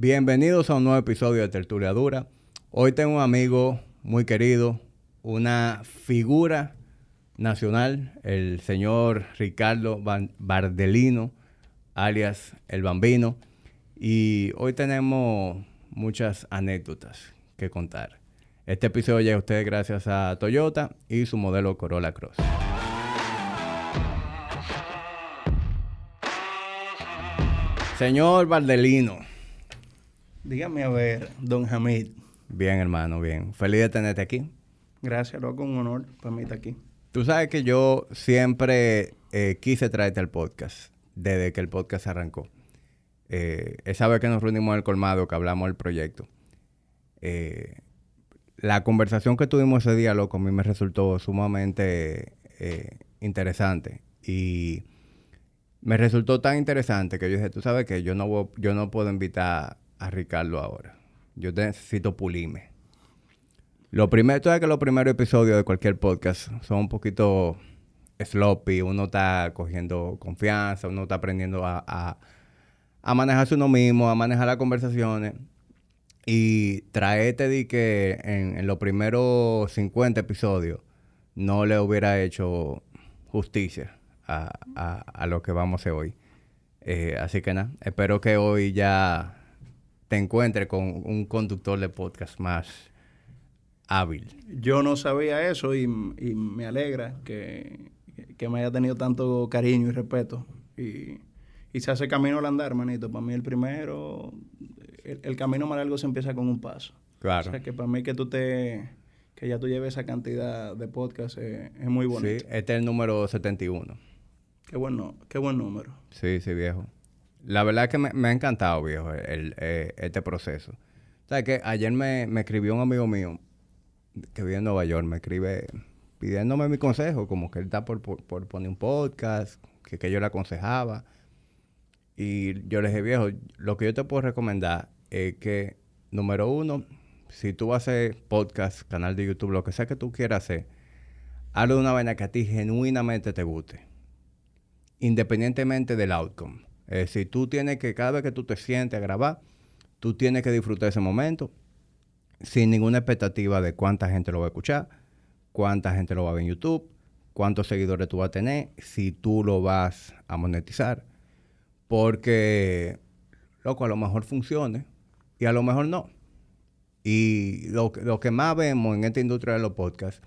Bienvenidos a un nuevo episodio de Tertulia Dura. Hoy tengo un amigo muy querido, una figura nacional, el señor Ricardo Bardelino, alias El Bambino. Y hoy tenemos muchas anécdotas que contar. Este episodio llega a ustedes gracias a Toyota y su modelo Corolla Cross. Señor Bardelino. Dígame a ver, don Hamid. Bien, hermano, bien. Feliz de tenerte aquí. Gracias, loco, un honor para mí estar aquí. Tú sabes que yo siempre eh, quise traerte al podcast, desde que el podcast arrancó. Eh, esa vez que nos reunimos en el colmado, que hablamos del proyecto. Eh, la conversación que tuvimos ese día, loco, a mí me resultó sumamente interesante. Y me resultó tan interesante que yo dije, tú sabes que yo no, yo no puedo invitar a Ricardo ahora. Yo necesito pulirme. Lo primero, tú sabes que los primeros episodios de cualquier podcast son un poquito sloppy, uno está cogiendo confianza, uno está aprendiendo a, a, manejarse uno mismo, a manejar las conversaciones. Y traete de que en, los primeros 50 episodios no le hubiera hecho justicia a, a, lo que vamos a hacer hoy. Eh, así que nada, espero que hoy ya te encuentres con un conductor de podcast más hábil. Yo no sabía eso y, me alegra que, me haya tenido tanto cariño y respeto. Y, se hace camino al andar, manito. Para mí el primero, el, camino más largo se empieza con un paso. Claro. O sea que para mí que tú te, que ya tú lleves esa cantidad de podcast es, muy bonito. Sí, este es el número 71. Qué bueno, qué buen número. Sí, sí, viejo. La verdad es que me, ha encantado, viejo, el, eh, este proceso. O sea, que ayer me, escribió un amigo mío que vive en Nueva York, me escribe pidiéndome mi consejo, como que él está por, poner un podcast, que, que yo le aconsejaba. Y yo le dije, viejo, lo que yo te puedo recomendar es que, número uno, si tú hacer podcast, canal de YouTube, lo que sea que tú quieras hacer, hazlo de una vaina que a ti genuinamente te guste, independientemente del outcome. Eh, si tú tienes que, cada vez que tú te sientes a grabar, tú tienes que disfrutar ese momento sin ninguna expectativa de cuánta gente lo va a escuchar, cuánta gente lo va a ver en YouTube, cuántos seguidores tú vas a tener, si tú lo vas a monetizar. Porque, loco, a lo mejor funcione y a lo mejor no. Y lo, lo que más vemos en esta industria de los podcasts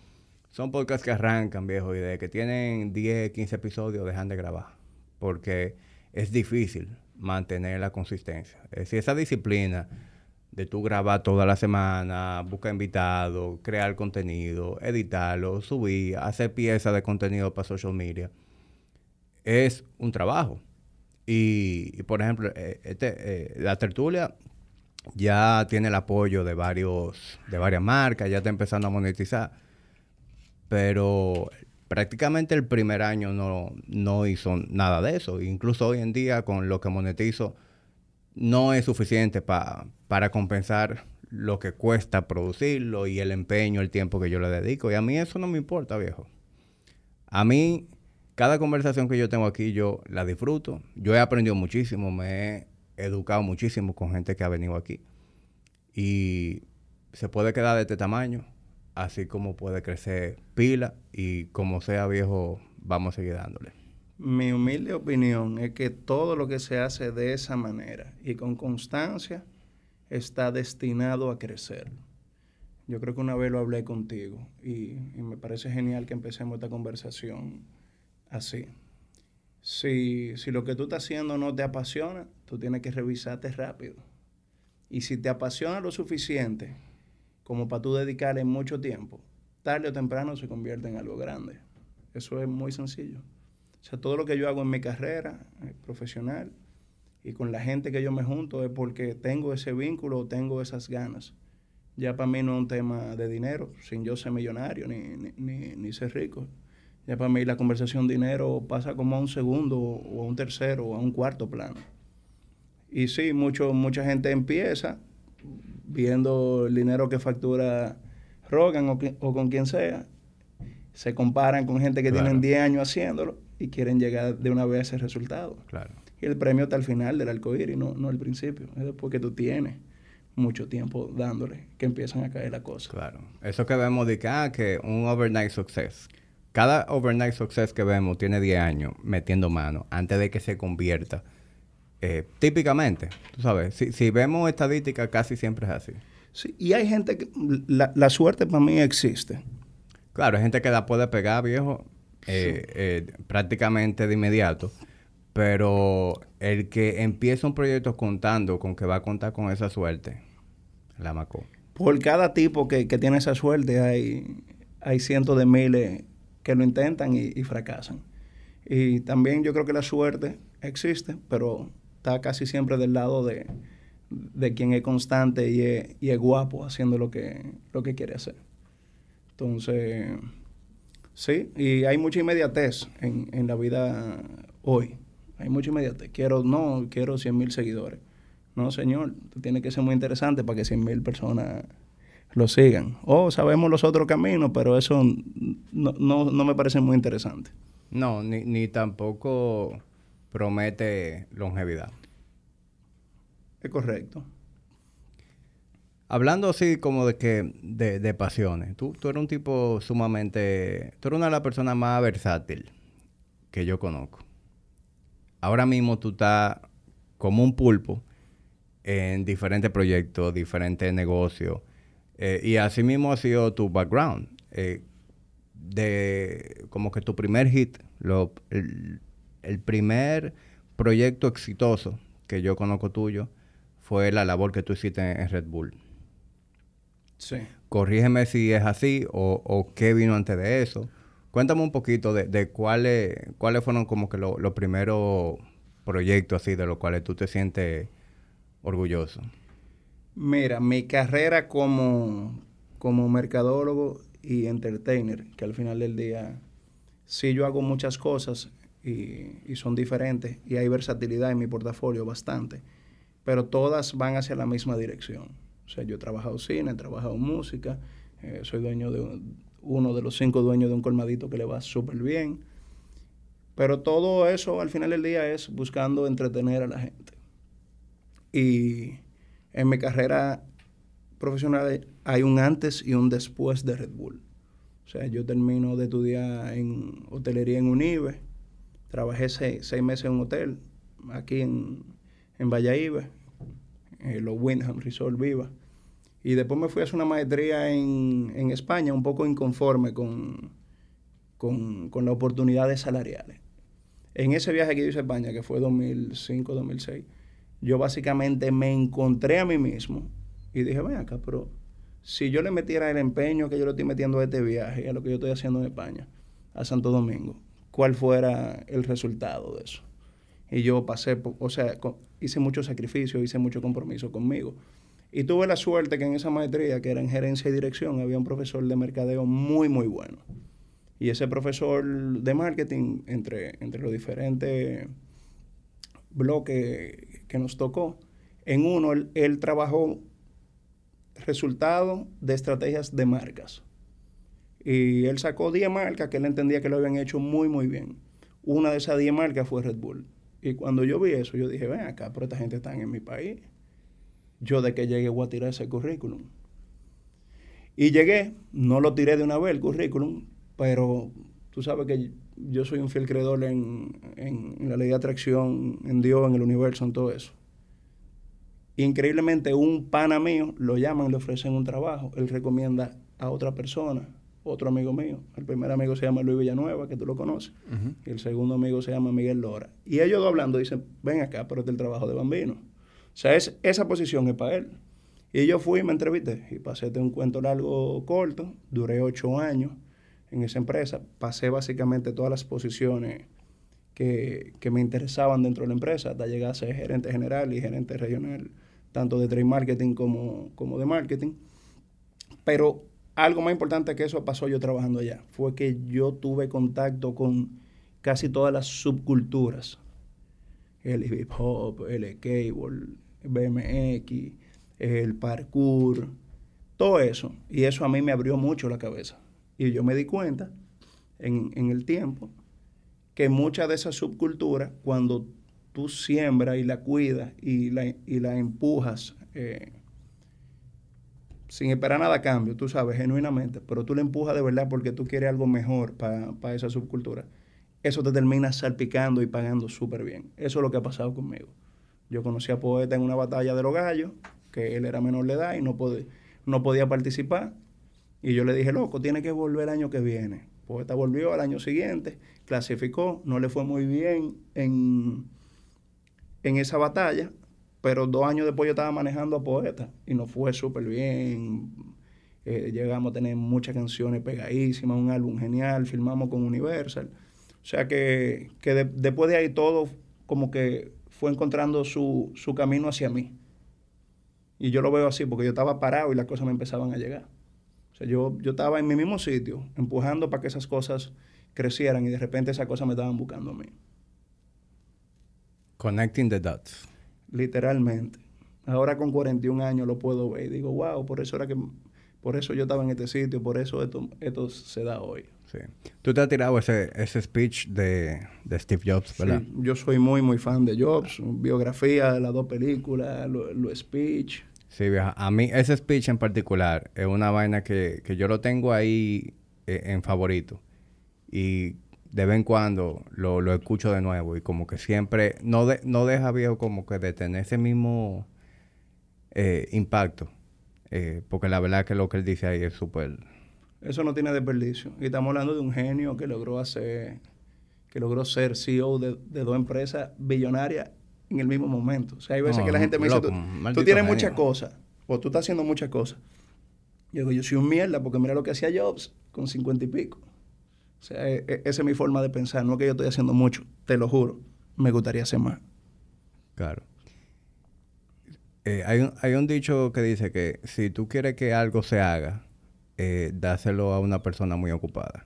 son podcasts que arrancan, viejo, y de que tienen 10, 15 episodios dejan de grabar. Porque es difícil mantener la consistencia. Es decir, esa disciplina de tú grabar toda la semana, buscar invitados, crear contenido, editarlo, subir, hacer piezas de contenido para social media, es un trabajo. Y, por ejemplo, eh, este, eh, la tertulia ya tiene el apoyo de varios, de varias marcas, ya está empezando a monetizar. Pero prácticamente el primer año no, no hizo nada de eso. Incluso hoy en día con lo que monetizo no es suficiente para compensar lo que cuesta producirlo y el empeño, el tiempo que yo le dedico. Y a mí eso no me importa, viejo. A mí, cada conversación que yo tengo aquí, yo la disfruto. Yo he aprendido muchísimo, me he educado muchísimo con gente que ha venido aquí. Y se puede quedar de este tamaño así como puede crecer pila y como sea viejo, vamos a seguir dándole. Mi humilde opinión es que todo lo que se hace de esa manera y con constancia está destinado a crecer. Yo creo que una vez lo hablé contigo y, me parece genial que empecemos esta conversación así. Si, si lo que tú estás haciendo no te apasiona, tú tienes que revisarte rápido. Y si te apasiona lo suficiente, como para tú dedicarle mucho tiempo, tarde o temprano se convierte en algo grande. Eso es muy sencillo. O sea, todo lo que yo hago en mi carrera eh, profesional y con la gente que yo me junto es porque tengo ese vínculo, tengo esas ganas. Ya para mí no es un tema de dinero, sin yo ser millonario ni, ni, ni, ser rico. Ya para mí la conversación dinero pasa como a un segundo o a un tercero o a un cuarto plano. Y sí, mucho, mucha gente empieza viendo el dinero que factura Rogan o, con quien sea, se comparan con gente que tienen 10 años haciéndolo y quieren llegar de una vez a ese resultado. Claro. Y el premio está al final del arcoíris, no, no al principio. Es después que tú tienes mucho tiempo dándole que empiezan a caer las cosas. Claro. Eso que vemos de que, ah, que un overnight success. Cada overnight success que vemos tiene 10 años metiendo mano antes de que se convierta. Eh, típicamente, tú sabes, si, si vemos estadísticas, casi siempre es así. Sí, y hay gente que la, la suerte para mí existe. Claro, hay gente que la puede pegar, viejo, eh, eh, prácticamente de inmediato. Pero el que empieza un proyecto contando con que va a contar con esa suerte, la macó. Por cada tipo que, que tiene esa suerte hay, hay cientos de miles que lo intentan y, y, fracasan. Y también yo creo que la suerte existe, pero está casi siempre del lado de, de quien es constante y es, y es guapo haciendo lo que, lo que quiere hacer. Entonces, sí, y hay mucha inmediatez en, en la vida hoy. Hay mucha inmediatez. Quiero, no, quiero 100 mil seguidores. No, señor, tú tienes que ser muy interesante para que 100 mil personas lo sigan. O sabemos los otros caminos, pero eso no, no, no me parece muy interesante. No, ni, ni tampoco promete longevidad. Es correcto. Hablando así como de que de, de pasiones, tú, tú, eres un tipo sumamente, tú eres una de las personas más versátil que yo conozco. Ahora mismo tú estás como un pulpo en diferentes proyectos, diferentes negocios, eh, y así mismo ha sido tu background. Eh, de como que tu primer hit, lo, el, el primer proyecto exitoso que yo conozco tuyo fue la labor que tú hiciste en Red Bull. Sí. Corrígeme si es así o, o, qué vino antes de eso. Cuéntame un poquito de, de cuáles, cuáles fueron como que los lo primeros proyectos así de los cuales tú te sientes orgulloso. Mira, mi carrera como, como mercadólogo y entertainer, que al final del día sí yo hago muchas cosas y, y son diferentes y hay versatilidad en mi portafolio bastante, pero todas van hacia la misma dirección o sea, yo he trabajado cine, he trabajado música, eh, soy dueño de un, uno de los cinco dueños de un colmadito que le va súper bien. Pero todo eso al final del día es buscando entretener a la gente. Y en mi carrera profesional hay un antes y un después de Red Bull. O sea, yo termino de estudiar en hotelería en Unive, trabajé seis, seis meses en un hotel aquí en, en Valladolid, eh, los Windham Resort Viva. Y después me fui a hacer una maestría en, en España, un poco inconforme con, con, con, las oportunidades salariales. En ese viaje que yo hice a España, que fue 2005-2006, yo básicamente me encontré a mí mismo y dije, ven acá, pero si yo le metiera el empeño que yo le estoy metiendo a este viaje, a lo que yo estoy haciendo en España, a Santo Domingo, ¿cuál fuera el resultado de eso? Y yo pasé, o sea, hice mucho sacrificio, hice mucho compromiso conmigo. Y tuve la suerte que en esa maestría, que era en gerencia y dirección, había un profesor de mercadeo muy, muy bueno. Y ese profesor de marketing, entre, entre los diferentes bloques que nos tocó, en uno él, él trabajó resultados de estrategias de marcas. Y él sacó 10 marcas que él entendía que lo habían hecho muy, muy bien. Una de esas 10 marcas fue Red Bull. Y cuando yo vi eso, yo dije, ven acá, pero esta gente está en mi país yo de que llegué voy a tirar ese currículum. Y llegué, no lo tiré de una vez el currículum, pero tú sabes que yo soy un fiel creedor en, en, la ley de atracción, en Dios, en el universo, en todo eso. Increíblemente, un pana mío lo llaman, le ofrecen un trabajo, él recomienda a otra persona, otro amigo mío. El primer amigo se llama Luis Villanueva, que tú lo conoces, uh -huh. y el segundo amigo se llama Miguel Lora. Y ellos dos hablando dicen, ven acá, pero es el trabajo de Bambino. O sea, es, esa posición es para él. Y yo fui y me entrevisté y pasé de un cuento largo corto, duré ocho años en esa empresa, pasé básicamente todas las posiciones que, que, me interesaban dentro de la empresa, hasta llegar a ser gerente general y gerente regional, tanto de trade marketing como, como de marketing. Pero algo más importante que eso pasó yo trabajando allá, fue que yo tuve contacto con casi todas las subculturas el hip hop, el cable, BMX, el parkour, todo eso. Y eso a mí me abrió mucho la cabeza. Y yo me di cuenta en, en el tiempo que muchas de esas subculturas, cuando tú siembras y la cuidas y la, y la empujas eh, sin esperar nada a cambio, tú sabes, genuinamente, pero tú la empujas de verdad porque tú quieres algo mejor para esa subcultura, eso te termina salpicando y pagando súper bien. Eso es lo que ha pasado conmigo. Yo conocí a Poeta en una batalla de los gallos, que él era menor de edad y no, no podía participar. Y yo le dije, loco, tiene que volver el año que viene. Poeta volvió al año siguiente, clasificó, no le fue muy bien en, en esa batalla, pero dos años después yo estaba manejando a Poeta y nos fue súper bien. Eh, llegamos a tener muchas canciones pegadísimas, un álbum genial, filmamos con Universal. O sea que, después de ahí todo como que fue encontrando su, su camino hacia mí. Y yo lo veo así porque yo estaba parado y las cosas me empezaban a llegar. O sea, yo, yo estaba en mi mismo sitio, empujando para que esas cosas crecieran y de repente esas cosas me estaban buscando a mí. Connecting the dots. Literalmente. Ahora con 41 años lo puedo ver y digo, wow, por eso era que por eso yo estaba en este sitio, por eso esto, esto se da hoy. Sí. Tú te has tirado ese, ese speech de, de Steve Jobs, ¿verdad? Sí, yo soy muy, muy fan de Jobs. Biografía, las dos películas, los speech. Sí, vieja. A mí ese speech en particular es una vaina que, que yo lo tengo ahí eh, en favorito. Y de vez en cuando lo, lo, escucho de nuevo y como que siempre no, de, no deja viejo como que de tener ese mismo eh, impacto. Eh, porque la verdad que lo que él dice ahí es súper eso no tiene desperdicio. Y estamos hablando de un genio que logró hacer, que logró ser CEO de, dos empresas billonarias en el mismo momento. O sea, hay veces que la gente me dice, tú, tienes muchas cosas, o tú estás haciendo muchas cosas. Yo digo, yo soy un mierda porque mira lo que hacía Jobs con cincuenta y pico. O sea, e, e, esa es mi forma de pensar. No que yo estoy haciendo mucho, te lo juro. Me gustaría hacer más. Claro. Eh, hay, un, hay un dicho que dice que si tú quieres que algo se haga, eh, dáselo a una persona muy ocupada.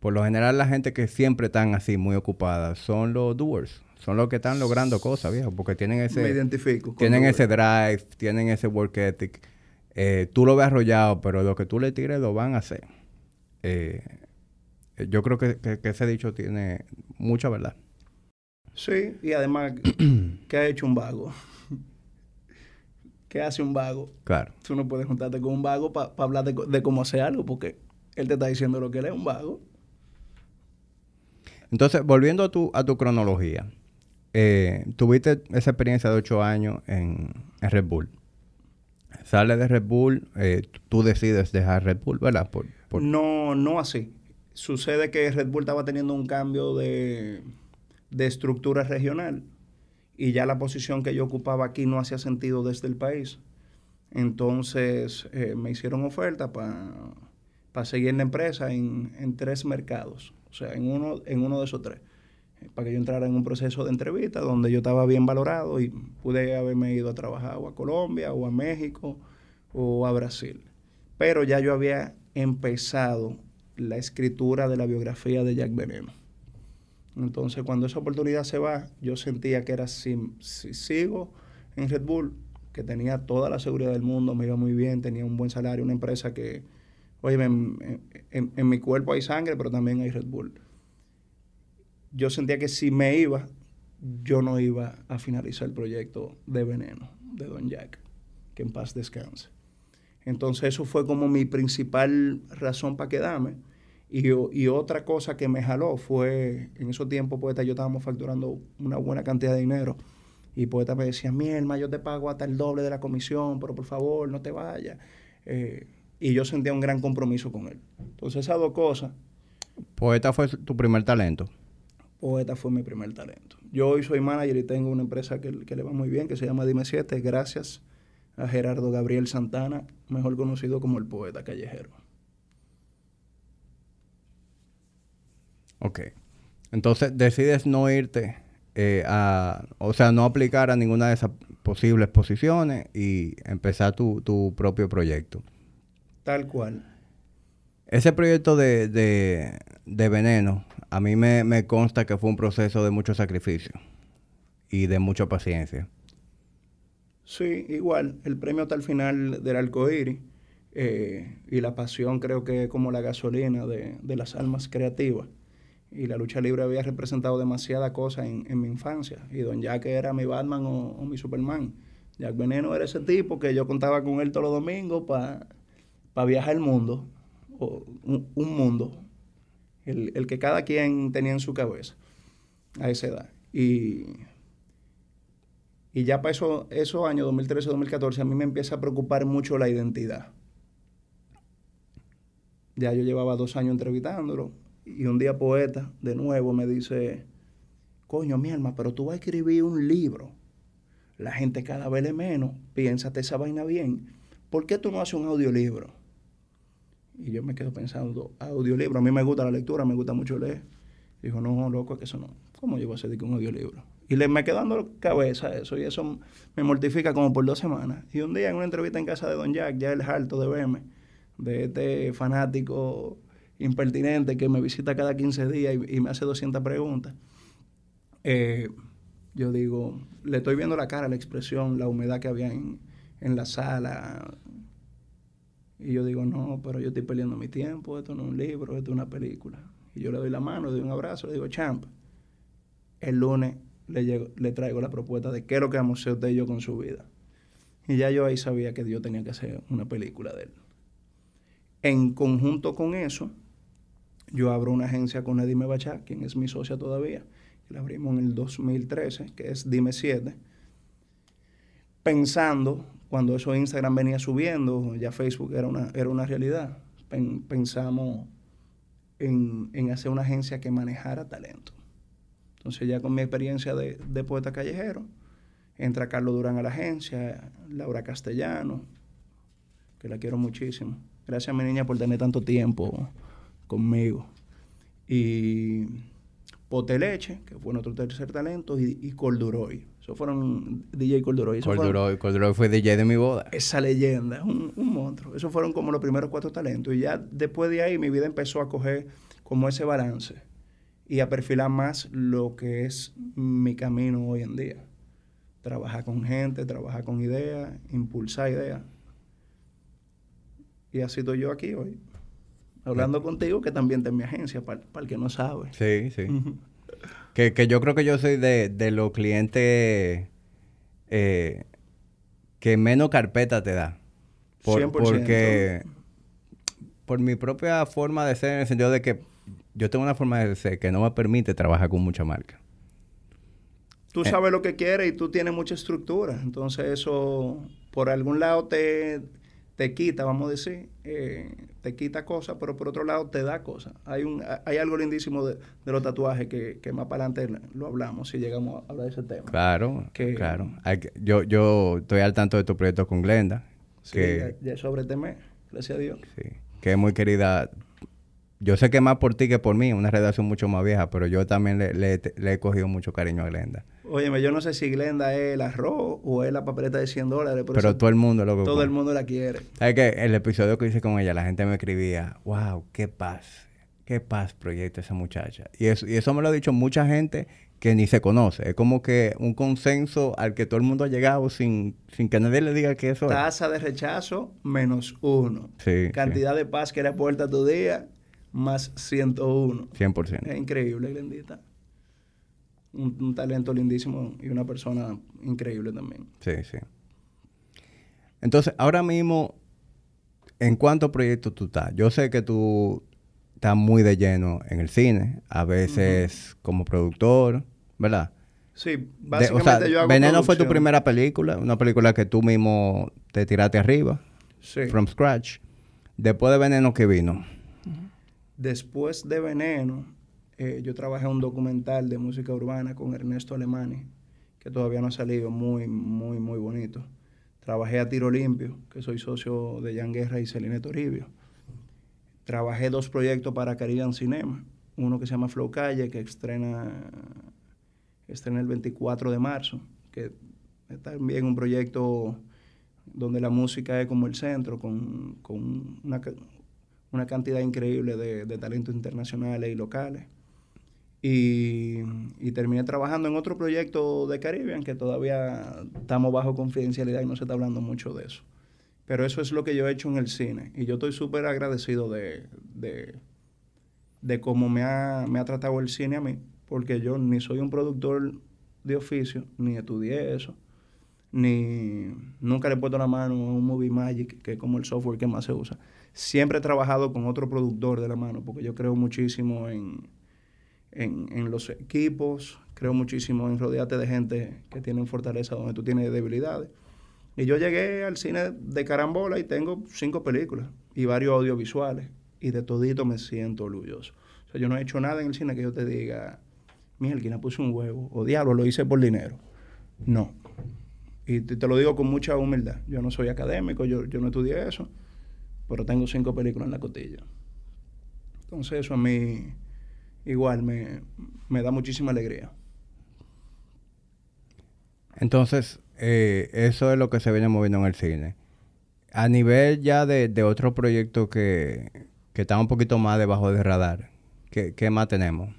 Por lo general, la gente que siempre están así, muy ocupadas, son los doers. Son los que están logrando cosas, viejo, porque tienen ese... Me identifico. Tienen ese drive, tienen ese work ethic. Eh, tú lo ves arrollado, pero lo que tú le tires lo van a hacer. Eh, yo creo que, que, ese dicho tiene mucha verdad. Sí, y además, ¿qué ha hecho un vago? ¿Qué hace un vago? Claro. Tú no puedes juntarte con un vago para hablar de, cómo hacer algo, porque él te está diciendo lo que él es un vago. Entonces, volviendo a tu, a tu cronología, eh, tuviste esa experiencia de ocho años en, Red Bull. Sale de Red Bull, eh, tú decides dejar Red Bull, ¿verdad? No, no así. Sucede que Red Bull estaba teniendo un cambio de, de estructura regional y ya la posición que yo ocupaba aquí no hacía sentido desde el país. Entonces eh, me hicieron oferta para seguir en la empresa en, en, tres mercados, o sea, en uno, en uno de esos tres, para que yo entrara en un proceso de entrevista donde yo estaba bien valorado y pude haberme ido a trabajar o a Colombia o a México o a Brasil. Pero ya yo había empezado la escritura de la biografía de Jack Veneno. Entonces, cuando esa oportunidad se va, yo sentía que era si, sigo en Red Bull, que tenía toda la seguridad del mundo, me iba muy bien, tenía un buen salario, una empresa que, oye, en, mi cuerpo hay sangre, pero también hay Red Bull. Yo sentía que si me iba, yo no iba a finalizar el proyecto de Veneno, de Don Jack, que en paz descanse. Entonces, eso fue como mi principal razón para quedarme y, otra cosa que me jaló fue, en esos tiempos, Poeta, yo estábamos facturando una buena cantidad de dinero. Y Poeta me decía, Mielma, yo te pago hasta el doble de la comisión, pero por favor, no te vayas. Eh, y yo sentía un gran compromiso con él. Entonces, esas dos cosas. ¿Poeta fue tu primer talento? Poeta fue mi primer talento. Yo hoy soy manager y tengo una empresa que, que le va muy bien, que se llama Dime 7, gracias a Gerardo Gabriel Santana, mejor conocido como el poeta callejero. Ok. Entonces decides no irte eh, a, o sea, no aplicar a ninguna de esas posibles posiciones y empezar tu, tu propio proyecto. Tal cual. Ese proyecto de, de, de veneno, a mí me, me, consta que fue un proceso de mucho sacrificio y de mucha paciencia. Sí, igual. El premio hasta el final del arcoíris eh, y la pasión creo que es como la gasolina de, de las almas creativas. Y la lucha libre había representado demasiadas cosas en, mi infancia. Y Don Jack era mi Batman o, mi Superman. Jack Veneno era ese tipo que yo contaba con él todos los domingos para viajar el mundo, o un, mundo, el, que cada quien tenía en su cabeza a esa edad. Y, y ya para eso, esos años, 2013-2014, a mí me empieza a preocupar mucho la identidad. Ya yo llevaba dos años entrevistándolo y un día poeta, de nuevo, me dice, coño, mi alma, pero tú vas a escribir un libro. La gente cada vez le menos, piénsate esa vaina bien. ¿Por qué tú no haces un audiolibro? Y yo me quedo pensando, audiolibro, a mí me gusta la lectura, me gusta mucho leer. Dijo, no, loco, es que eso no. ¿Cómo yo voy a hacer un audiolibro? Y le me quedo dando cabeza eso, y eso me mortifica como por dos semanas. Y un día en una entrevista en casa de Don Jack, ya el harto de verme, de este fanático impertinente que me visita cada 15 días y, me hace 200 preguntas. Eh, yo digo, le estoy viendo la cara, la expresión, la humedad que había en, la sala. Y yo digo, no, pero yo estoy perdiendo mi tiempo, esto no es un libro, esto es una película. Y yo le doy la mano, le doy un abrazo, le digo, champ, el lunes le, le traigo la propuesta de qué es lo que vamos a hacer usted y yo con su vida. Y ya yo ahí sabía que yo tenía que hacer una película de él. En conjunto con eso, yo abro una agencia con Edime Bachá, quien es mi socia todavía. La abrimos en el 2013, que es Dime 7. Pensando, cuando eso Instagram venía subiendo, ya Facebook era una, era una realidad, pensamos en, en, hacer una agencia que manejara talento. Entonces ya con mi experiencia de, de poeta callejero, entra Carlos Durán a la agencia, Laura Castellano, que la quiero muchísimo. Gracias mi niña por tener tanto tiempo conmigo. Y Poteleche, que fue nuestro tercer talento, y, y Corduroy. Esos fueron DJ Corduroy. Corduroy, Corduroy fue DJ de mi boda. Esa leyenda, un, un monstruo. Esos fueron como los primeros cuatro talentos. Y ya después de ahí mi vida empezó a coger como ese balance y a perfilar más lo que es mi camino hoy en día. Trabajar con gente, trabajar con ideas, impulsar ideas. Y así estoy yo aquí hoy hablando contigo, que también está en mi agencia, para, el que no sabe. Sí, sí. Que, yo creo que yo soy de, los clientes eh, que menos carpeta te da. Por, 100%. Porque por mi propia forma de ser, en el sentido de que yo tengo una forma de ser que no me permite trabajar con mucha marca. Tú eh. sabes lo que quieres y tú tienes mucha estructura. Entonces eso, por algún lado te, te quita, vamos a decir, eh, te quita cosas, pero por otro lado te da cosas. Hay un hay algo lindísimo de, los tatuajes que, que, más para adelante lo hablamos si llegamos a hablar de ese tema. Claro, claro. yo, yo estoy al tanto de tu proyecto con Glenda. Sí, que, ya, sobre gracias a Dios. Sí, que es muy querida. Yo sé que más por ti que por mí, una redacción mucho más vieja, pero yo también le, le he cogido mucho cariño a Glenda. Óyeme, yo no sé si Glenda es el arroz o es la papeleta de 100 dólares. Pero, todo el mundo lo Todo el mundo la quiere. ¿Sabes que El episodio que hice con ella, la gente me escribía, wow, qué paz, qué paz proyecta esa muchacha. Y eso, y eso me lo ha dicho mucha gente que ni se conoce. Es como que un consenso al que todo el mundo ha llegado sin, sin que nadie le diga que eso Tasa de rechazo menos uno. Sí, Cantidad de paz que le aporta tu día más 101. 100%. Es increíble, Glendita un, talento lindísimo y una persona increíble también. Sí, sí. Entonces, ahora mismo, ¿en cuántos proyectos tú estás? Yo sé que tú estás muy de lleno en el cine, a veces como productor, ¿verdad? Sí, básicamente yo hago Veneno fue tu primera película, una película que tú mismo te tiraste arriba, sí. from scratch. Después de Veneno, ¿qué vino? Después de Veneno, eh, yo trabajé un documental de música urbana con Ernesto Alemani, que todavía no ha salido, muy, muy, muy bonito. Trabajé a Tiro Limpio, que soy socio de Jan Guerra y Celine Toribio. Trabajé dos proyectos para Caribbean Cinema. Uno que se llama Flow Calle, que estrena, estrena el 24 de marzo, que es también un proyecto donde la música es como el centro, con, con una, una, cantidad increíble de, de talentos internacionales y locales. Y, terminé trabajando en otro proyecto de Caribbean que todavía estamos bajo confidencialidad y no se está hablando mucho de eso. Pero eso es lo que yo he hecho en el cine. Y yo estoy súper agradecido de, de cómo me ha, me ha tratado el cine a mí, porque yo ni soy un productor de oficio, ni estudié eso, ni nunca le he puesto la mano a un Movie Magic, que es como el software que más se usa. Siempre he trabajado con otro productor de la mano, porque yo creo muchísimo en, en, en los equipos, creo muchísimo en rodearte de gente que tienen fortaleza donde tú tienes debilidades. Y yo llegué al cine de carambola y tengo cinco películas y varios audiovisuales. Y de todito me siento orgulloso. O sea, yo no he hecho nada en el cine que yo te diga, Miguel, puse un huevo, o diablo, lo hice por dinero. No. Y te, te, lo digo con mucha humildad. Yo no soy académico, yo, yo no estudié eso, pero tengo cinco películas en la cotilla. Entonces eso a mí igual me, me da muchísima alegría. Entonces, eh, eso es lo que se viene moviendo en el cine. A nivel ya de, de otro proyecto que, que está un poquito más debajo del radar, ¿qué, qué más tenemos?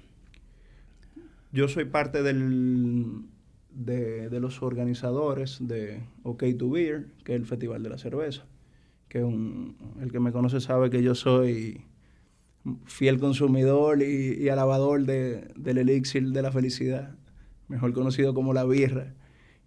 Yo soy parte del, de, de, los organizadores de OK to Beer, que es el Festival de la Cerveza. Que un, el que me conoce sabe que yo soy fiel consumidor y, alabador de, del elixir de la felicidad, mejor conocido como la birra.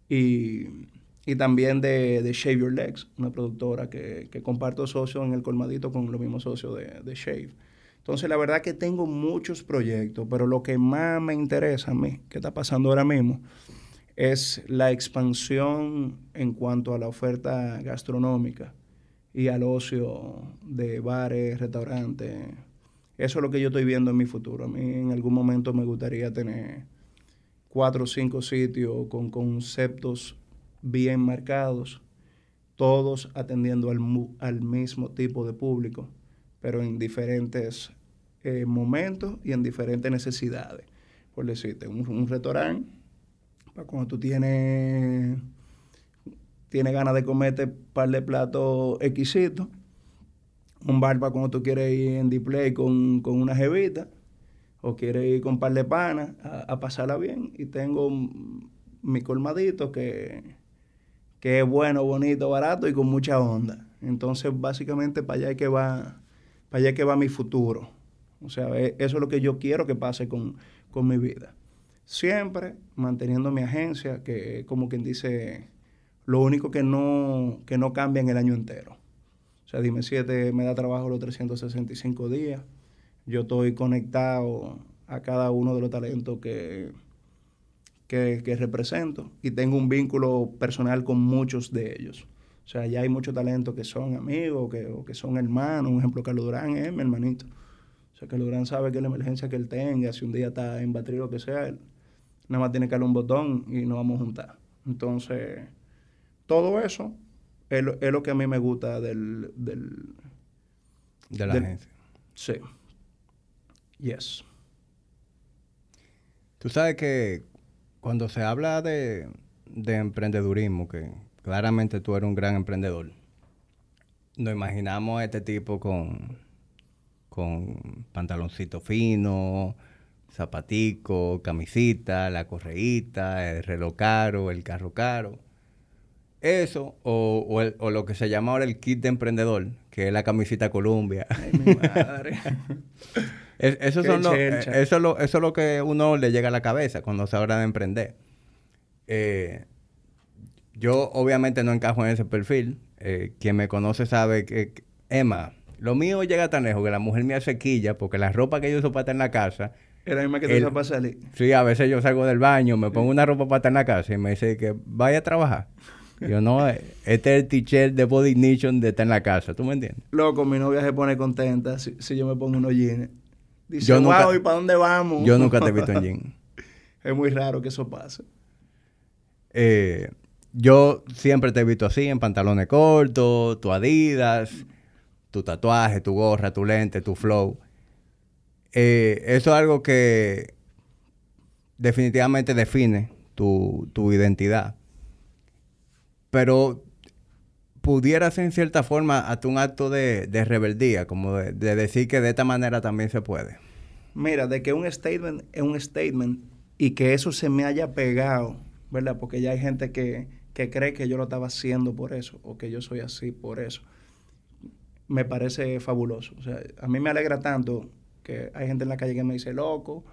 Y, y también de, de, Shave Your Legs, una productora que, que, comparto socio en el colmadito con los mismos socios de, de, Shave. Entonces, la verdad que tengo muchos proyectos, pero lo que más me interesa a mí, que está pasando ahora mismo, es la expansión en cuanto a la oferta gastronómica y al ocio de bares, restaurantes. Eso es lo que yo estoy viendo en mi futuro. A mí en algún momento me gustaría tener cuatro o cinco sitios con conceptos bien marcados, todos atendiendo al, mismo tipo de público, pero en diferentes eh, momentos y en diferentes necesidades. Por decirte, un, restaurante, cuando tú tienes, tienes ganas de comerte un par de platos exquisitos, un bar para cuando tú quieres ir en display con, con una jevita, o quiere ir con un par de panas a, a pasarla bien. Y tengo mi colmadito que, que es bueno, bonito, barato y con mucha onda. Entonces, básicamente, para allá es que va, para allá es que va mi futuro. O sea, e, eso es lo que yo quiero que pase con, con mi vida. Siempre manteniendo mi agencia, que como quien dice, lo único que no, que no cambia en el año entero. O sea, Dime 7 me da trabajo los 365 días yo estoy conectado a cada uno de los talentos que, que, que, represento y tengo un vínculo personal con muchos de ellos. O sea, ya hay muchos talentos que son amigos, que, o que son hermanos. Un ejemplo, Carlos Durán es mi hermanito. O sea, Carlos Durán sabe que la emergencia que él tenga, si un día está en batería o lo que sea, él nada más tiene que darle un botón y nos vamos a juntar. Entonces, todo eso es lo, es lo que a mí me gusta del... del de la del, agencia. Sí. Yes. Tú sabes que cuando se habla de, de, emprendedurismo, que claramente tú eres un gran emprendedor, nos imaginamos a este tipo con, con pantaloncito fino, zapatico, camisita, la correíta, el reloj caro, el carro caro. Eso, o, o, el, o, lo que se llama ahora el kit de emprendedor, que es la camisita Columbia. Ay, mi madre. Es, son eh, eso, lo, eso es lo que uno le llega a la cabeza cuando se habla de emprender. Eh, yo obviamente no encajo en ese perfil. Eh, quien me conoce sabe que, que, Emma, lo mío llega tan lejos que la mujer me hace quilla porque la ropa que yo uso para estar en la casa... Es la misma que tú salir. Sí, a veces yo salgo del baño, me pongo una ropa para estar en la casa y me dice que vaya a trabajar. Yo no, este es el teacher de Body Ignition de estar en la casa, ¿tú me entiendes? Loco, mi novia se pone contenta si, si yo me pongo unos jeans. Dice, yo nunca, wow, ¿y para dónde vamos? Yo nunca te he visto en jean. es muy raro que eso pase. Eh, yo siempre te he visto así, en pantalones cortos, tu Adidas, tu tatuaje, tu gorra, tu lente, tu flow. Eh, eso es algo que definitivamente define tu, tu identidad. Pero pudiera ser en cierta forma hasta un acto de, de rebeldía, como de, de, decir que de esta manera también se puede. Mira, de que un statement es un statement y que eso se me haya pegado, ¿verdad? Porque ya hay gente que, que cree que yo lo estaba haciendo por eso o que yo soy así por eso. Me parece fabuloso. O sea, a mí me alegra tanto Que hay gente en la calle que me dice, loco,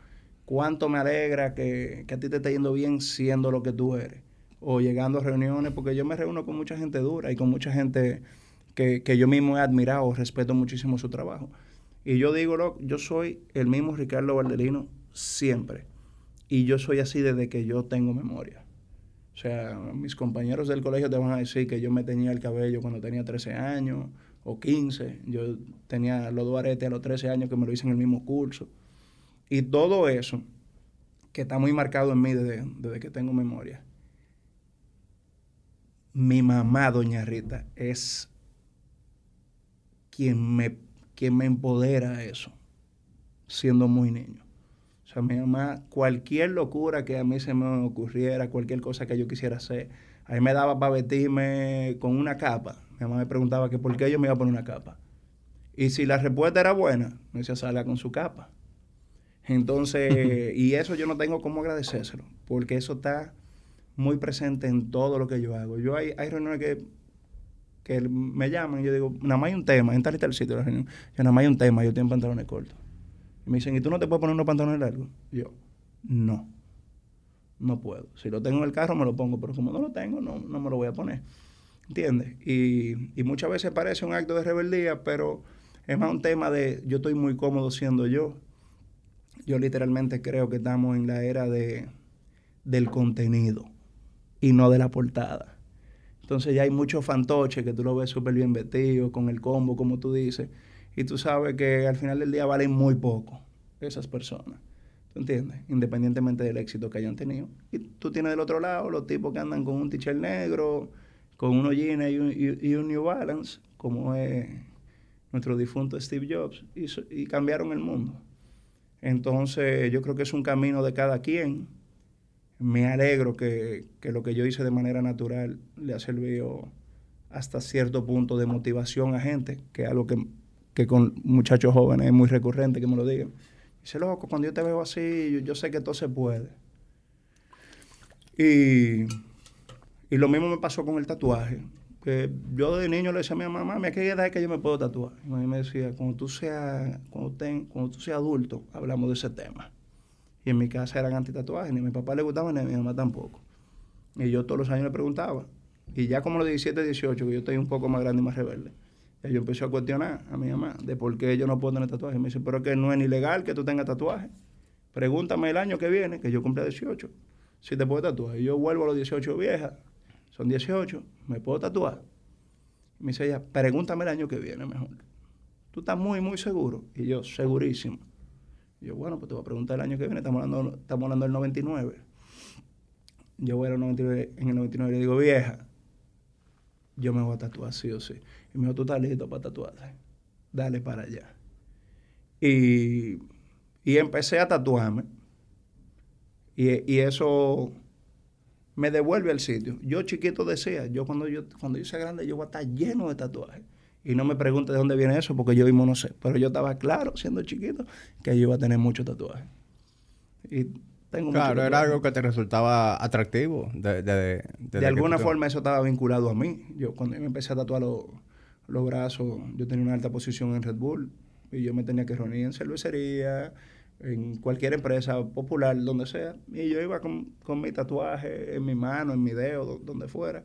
cuánto me alegra que, que a ti te esté yendo bien siendo lo que tú eres. O llegando a reuniones, porque yo me reúno con mucha gente dura y con mucha gente que, que yo mismo he admirado, respeto muchísimo su trabajo. Y yo digo, loco, yo soy el mismo Ricardo Valdelino siempre. Y yo soy así desde que yo tengo memoria. O sea, mis compañeros del colegio te van a decir que yo me tenía el cabello cuando tenía 13 años o 15. Yo tenía los dos a los 13 años que me lo hice en el mismo curso. Y todo eso, que está muy marcado en mí desde, desde que tengo memoria. Mi mamá, doña Rita, es quien me, quien me empodera a eso, siendo muy niño. O sea, mi mamá, cualquier locura que a mí se me ocurriera, cualquier cosa que yo quisiera hacer, a mí me daba para vestirme con una capa. Mi mamá me preguntaba que por qué yo me iba a poner una capa. Y si la respuesta era buena, me decía, salga con su capa. Entonces, y eso yo no tengo cómo agradecérselo, porque eso está muy presente en todo lo que yo hago. Yo hay, hay reuniones que, que me llaman y yo digo, nada más hay un tema, en tal y tal sitio de la reunión. Yo nada más hay un tema, yo tengo pantalones cortos. Y me dicen, ¿y tú no te puedes poner unos pantalones largos? Y yo, no, no puedo. Si lo tengo en el carro me lo pongo, pero como no lo tengo, no, no me lo voy a poner. ¿Entiendes? Y, y muchas veces parece un acto de rebeldía, pero es más un tema de yo estoy muy cómodo siendo yo. Yo literalmente creo que estamos en la era de, del contenido y no de la portada. Entonces ya hay muchos fantoches que tú lo ves súper bien vestido, con el combo, como tú dices, y tú sabes que al final del día valen muy poco esas personas. ¿Tú entiendes? Independientemente del éxito que hayan tenido. Y tú tienes del otro lado los tipos que andan con un t-shirt negro, con y un, y, y un New Balance, como es nuestro difunto Steve Jobs, y cambiaron el mundo. Entonces, yo creo que es un camino de cada quien. Me alegro que, que lo que yo hice de manera natural le ha servido hasta cierto punto de motivación a gente, que es algo que, que con muchachos jóvenes es muy recurrente que me lo digan. Dice, loco, cuando yo te veo así, yo, yo sé que todo se puede. Y, y lo mismo me pasó con el tatuaje. Que yo de niño le decía a mi mamá, mami, ¿a qué edad es que yo me puedo tatuar? Y mi mamá me decía, cuando tú seas, cuando, cuando tú seas adulto, hablamos de ese tema. Y en mi casa eran antitatuajes, ni a mi papá le gustaba ni a mi mamá tampoco. Y yo todos los años le preguntaba. Y ya como los 17, 18, que yo estoy un poco más grande y más rebelde, ya yo empecé a cuestionar a mi mamá de por qué yo no puedo tener tatuajes. Me dice, pero que no es ni legal que tú tengas tatuajes. Pregúntame el año que viene, que yo cumple 18, si te puedo tatuar. Y yo vuelvo a los 18 viejas, son 18, ¿me puedo tatuar? Me dice ella, pregúntame el año que viene mejor. Tú estás muy, muy seguro. Y yo, segurísimo. Y yo, bueno, pues te voy a preguntar el año que viene, estamos hablando, estamos hablando del 99. Yo voy a los 99, en el 99 y le digo, vieja, yo me voy a tatuar sí o sí. Y me dijo, tú estás listo para tatuarte. Dale para allá. Y, y empecé a tatuarme. Y, y eso me devuelve al sitio. Yo chiquito decía, yo cuando yo cuando yo sea grande yo voy a estar lleno de tatuajes. Y no me pregunte de dónde viene eso, porque yo mismo no sé. Pero yo estaba claro, siendo chiquito, que yo iba a tener muchos tatuajes. Y tengo Claro, era algo que te resultaba atractivo. De, de, De que alguna tú forma eso estaba vinculado a mí. Yo cuando yo me empecé a tatuar los, los brazos, yo tenía una alta posición en Red Bull y yo me tenía que reunir en cervecería, en cualquier empresa popular, donde sea. Y yo iba con, con mi tatuaje en mi mano, en mi dedo, do- donde fuera.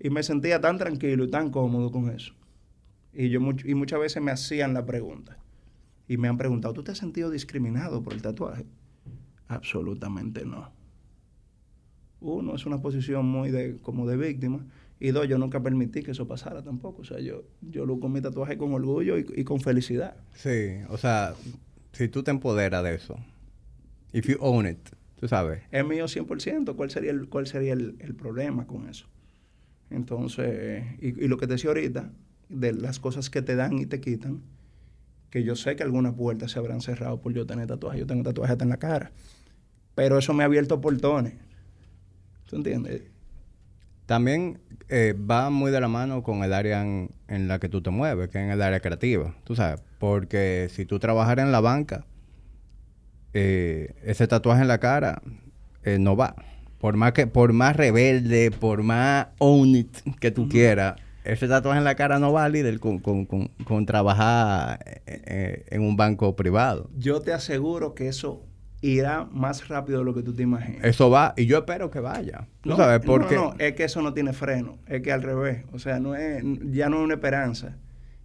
Y me sentía tan tranquilo y tan cómodo con eso. Y, yo y muchas veces me hacían la pregunta. Y me han preguntado, ¿tú te has sentido discriminado por el tatuaje? Absolutamente no. Uno, es una posición muy de, como de víctima. Y dos, yo nunca permití que eso pasara tampoco. O sea, yo, yo luco mi tatuaje con orgullo y, y con felicidad. Sí, o sea, si tú te empoderas de eso, if you own it, tú sabes. Es mío 100%. ¿Cuál sería el, cuál sería el, el problema con eso? Entonces, y, y lo que te decía ahorita, de las cosas que te dan y te quitan, que yo sé que algunas puertas se habrán cerrado por yo tener tatuajes. Yo tengo tatuajes hasta en la cara. Pero eso me ha abierto portones. ¿Tú entiendes? También eh, va muy de la mano con el área en, en la que tú te mueves, que es en el área creativa, tú sabes. Porque si tú trabajaras en la banca, eh, ese tatuaje en la cara eh, no va. Por más que, por más rebelde, por más own it que tú quieras, ese tatuaje en la cara no va líder con, con, con, con trabajar en un banco privado. Yo te aseguro que eso irá más rápido de lo que tú te imaginas. Eso va, y yo espero que vaya. ¿Tú no, sabes? Porque... no, no, es que eso no tiene freno, es que al revés, o sea, no es, ya no es una esperanza,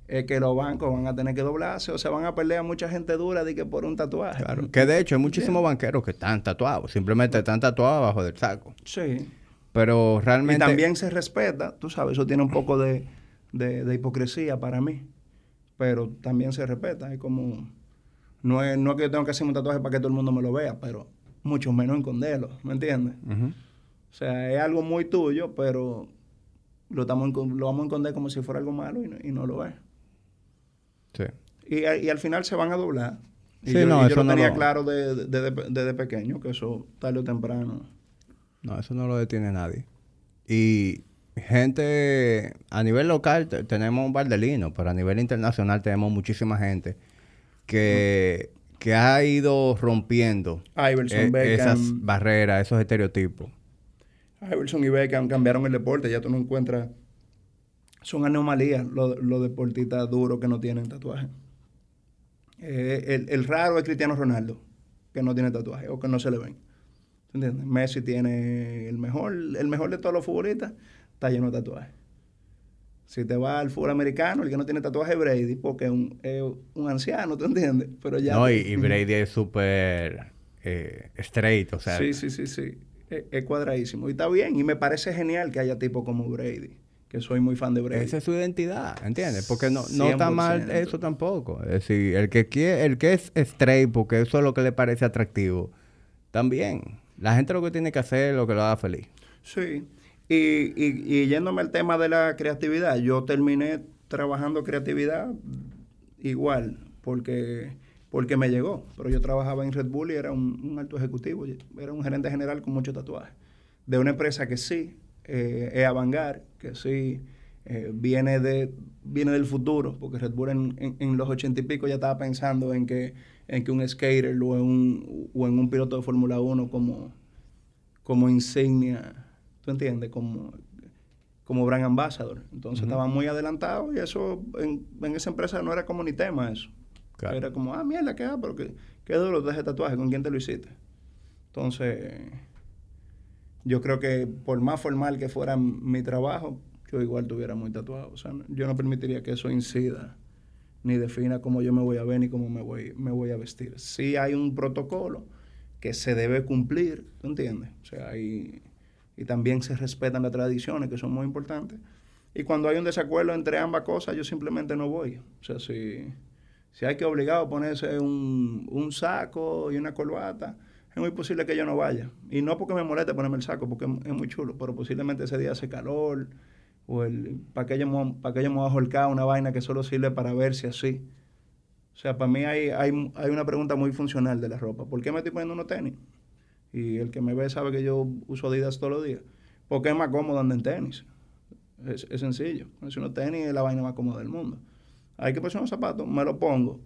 es que los bancos van a tener que doblarse, o sea, van a perder a mucha gente dura de que por un tatuaje. Claro, que de hecho hay muchísimos banqueros que están tatuados, simplemente están tatuados abajo del saco. Sí. Pero realmente... Y también se respeta, tú sabes, eso tiene un poco de, de, de hipocresía para mí, pero también se respeta, es como no es, no es que yo tengo que hacer un tatuaje para que todo el mundo me lo vea, pero mucho menos esconderlo, ¿me entiendes? O sea, es algo muy tuyo, pero lo, estamos, lo vamos a esconder como si fuera algo malo y no, y no lo es. Sí. Y, y, al final se van a doblar. Y Sí, yo, no, y yo eso lo no tenía lo- claro desde de, de- desde pequeño, que eso tarde o temprano. No, eso no lo detiene nadie. Y gente, a nivel local te- tenemos un bardelino, pero a nivel internacional tenemos muchísima gente que, que ha ido rompiendo Iverson, eh, esas barreras, esos estereotipos. Iverson y Beckham cambiaron el deporte, ya tú no encuentras. Son anomalías los, los deportistas duros que no tienen tatuaje. Eh, el, el raro es Cristiano Ronaldo, que no tiene tatuaje o que no se le ven. ¿Tú ¿Entiendes? Messi tiene el mejor, el mejor de todos los futbolistas, está lleno de tatuajes. Si te vas al fútbol americano, el que no tiene tatuaje es Brady, porque es un, un anciano, ¿tú entiendes? Pero ya. No, y, y Brady es súper eh, straight, o sea, Sí, sí, sí, sí. Es, es cuadradísimo. Y está bien. Y me parece genial que haya tipo como Brady. Que soy muy fan de Brady. esa es su identidad, ¿entiendes? Porque no, no está mal 100%. eso tampoco. Es decir, el que quiere, el que es straight porque eso es lo que le parece atractivo, también. La gente lo que tiene que hacer es lo que lo haga feliz. Sí. Y, y, y yéndome al tema de la creatividad, yo terminé trabajando creatividad igual, porque, porque me llegó. Pero yo trabajaba en Red Bull y era un, un alto ejecutivo, era un gerente general con mucho tatuaje. De una empresa que sí, eh, es Avangar, que sí eh, viene, de, viene del futuro, porque Red Bull en, en- en los ochenta y pico ya estaba pensando en que, en que un skater o en un, o en un piloto de Fórmula 1 como, como insignia, ¿tú entiendes? Como, como brand ambassador. Entonces Ujú. estaban muy adelantados y eso en, en esa empresa no era como ni tema eso. Claro. Era como, ah, mierda, ¿qué? ah, Pero qué, qué duro de ese tatuaje, ¿con quién te lo hiciste? Entonces, yo creo que por más formal que fuera mi trabajo, yo igual tuviera muy tatuado. O sea, yo no permitiría que eso incida ni defina cómo yo me voy a ver ni cómo me voy, me voy a vestir. Sí hay un protocolo que se debe cumplir, ¿tú entiendes? O sea, hay, y también se respetan las tradiciones que son muy importantes. Y cuando hay un desacuerdo entre ambas cosas, yo simplemente no voy. O sea, si, si hay que obligado a ponerse un, un saco y una corbata, es muy posible que yo no vaya. Y no porque me moleste ponerme el saco, porque es, muy chulo, pero posiblemente ese día hace calor, o el, para que yo me, voy a holcar una vaina que solo sirve para verse así. O sea, para mí hay, hay, hay una pregunta muy funcional de la ropa. ¿Por qué me estoy poniendo unos tenis? Y el que me ve sabe que yo uso Adidas todos los días. Porque es más cómodo andar en tenis. Es, es sencillo. Si unos tenis es la vaina más cómoda del mundo. Hay que ponerse unos zapatos, me lo pongo.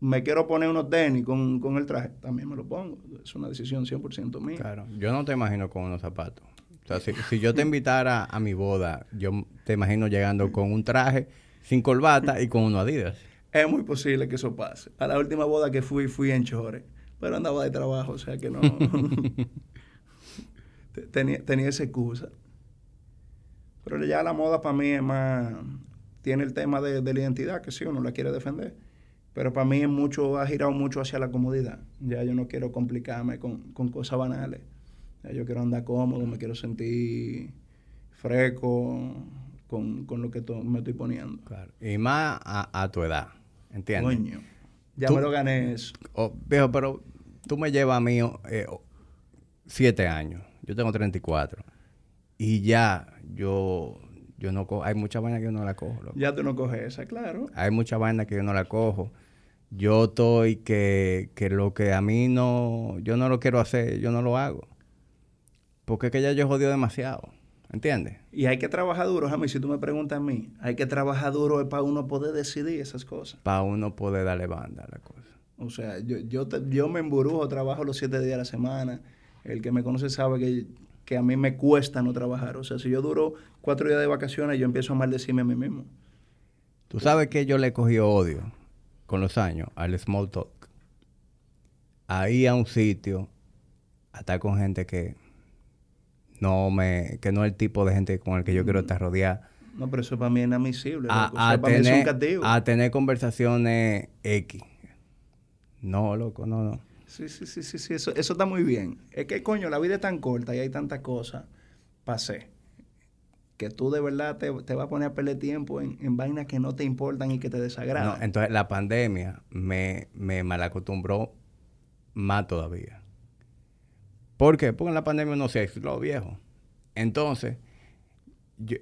Me quiero poner unos tenis con, con el traje, también me lo pongo. Es una decisión 100% mía. Claro, yo no te imagino con unos zapatos. O sea, si, si yo te invitara a mi boda, yo te imagino llegando con un traje, sin corbata y con unos Adidas. Es muy posible que eso pase. A la última boda que fui, fui en chores. Pero andaba de trabajo, o sea que no. Te- tenía, tenía esa excusa. Pero ya la moda para mí es más. Tiene el tema de, de la identidad, que sí, uno la quiere defender. Pero para mí es mucho, ha girado mucho hacia la comodidad. Ya yo no quiero complicarme con, con cosas banales. Ya yo quiero andar cómodo, me quiero sentir fresco con, con lo que to- me estoy poniendo. Claro. Y más a, a tu edad, ¿entiendes? Coño. Ya Tú- me lo gané eso. Oh, viejo, pero tú me llevas a mí eh, siete años. Yo tengo 34. Y ya yo, yo no cojo. Hay muchas vainas que yo no la cojo. loco. Ya tú no coges esa, claro. Hay muchas vainas que yo no la cojo. Yo estoy que, que lo que a mí no, yo no lo quiero hacer, yo no lo hago. Porque es que ya yo jodido demasiado. ¿Entiendes? Y hay que trabajar duro, Jamie. Si tú me preguntas a mí, hay que trabajar duro para uno poder decidir esas cosas. Para uno poder darle banda a la cosa. O sea, yo, yo, yo me emburujo, trabajo los siete días a la semana. El que me conoce sabe que que a mí me cuesta no trabajar. O sea, si yo duro cuatro días de vacaciones, yo empiezo a maldecirme a mí mismo. Tú sabes que yo le he cogido odio con los años al small talk. Ahí a un sitio a estar con gente que no me que no es el tipo de gente con el que yo quiero estar rodeado. No, pero eso para mí es inadmisible. A. O sea, tener, a tener conversaciones X. No, loco, no, no. Sí, sí, sí, sí, sí, eso, eso está muy bien. Es que, coño, la vida es tan corta y hay tantas cosas hacer que tú de verdad te, te vas a poner a perder tiempo en, en vainas que no te importan y que te No, desagradan. entonces la pandemia me, me malacostumbró más todavía. ¿Por qué? Porque en la pandemia uno se aisló, viejo. Entonces, yo-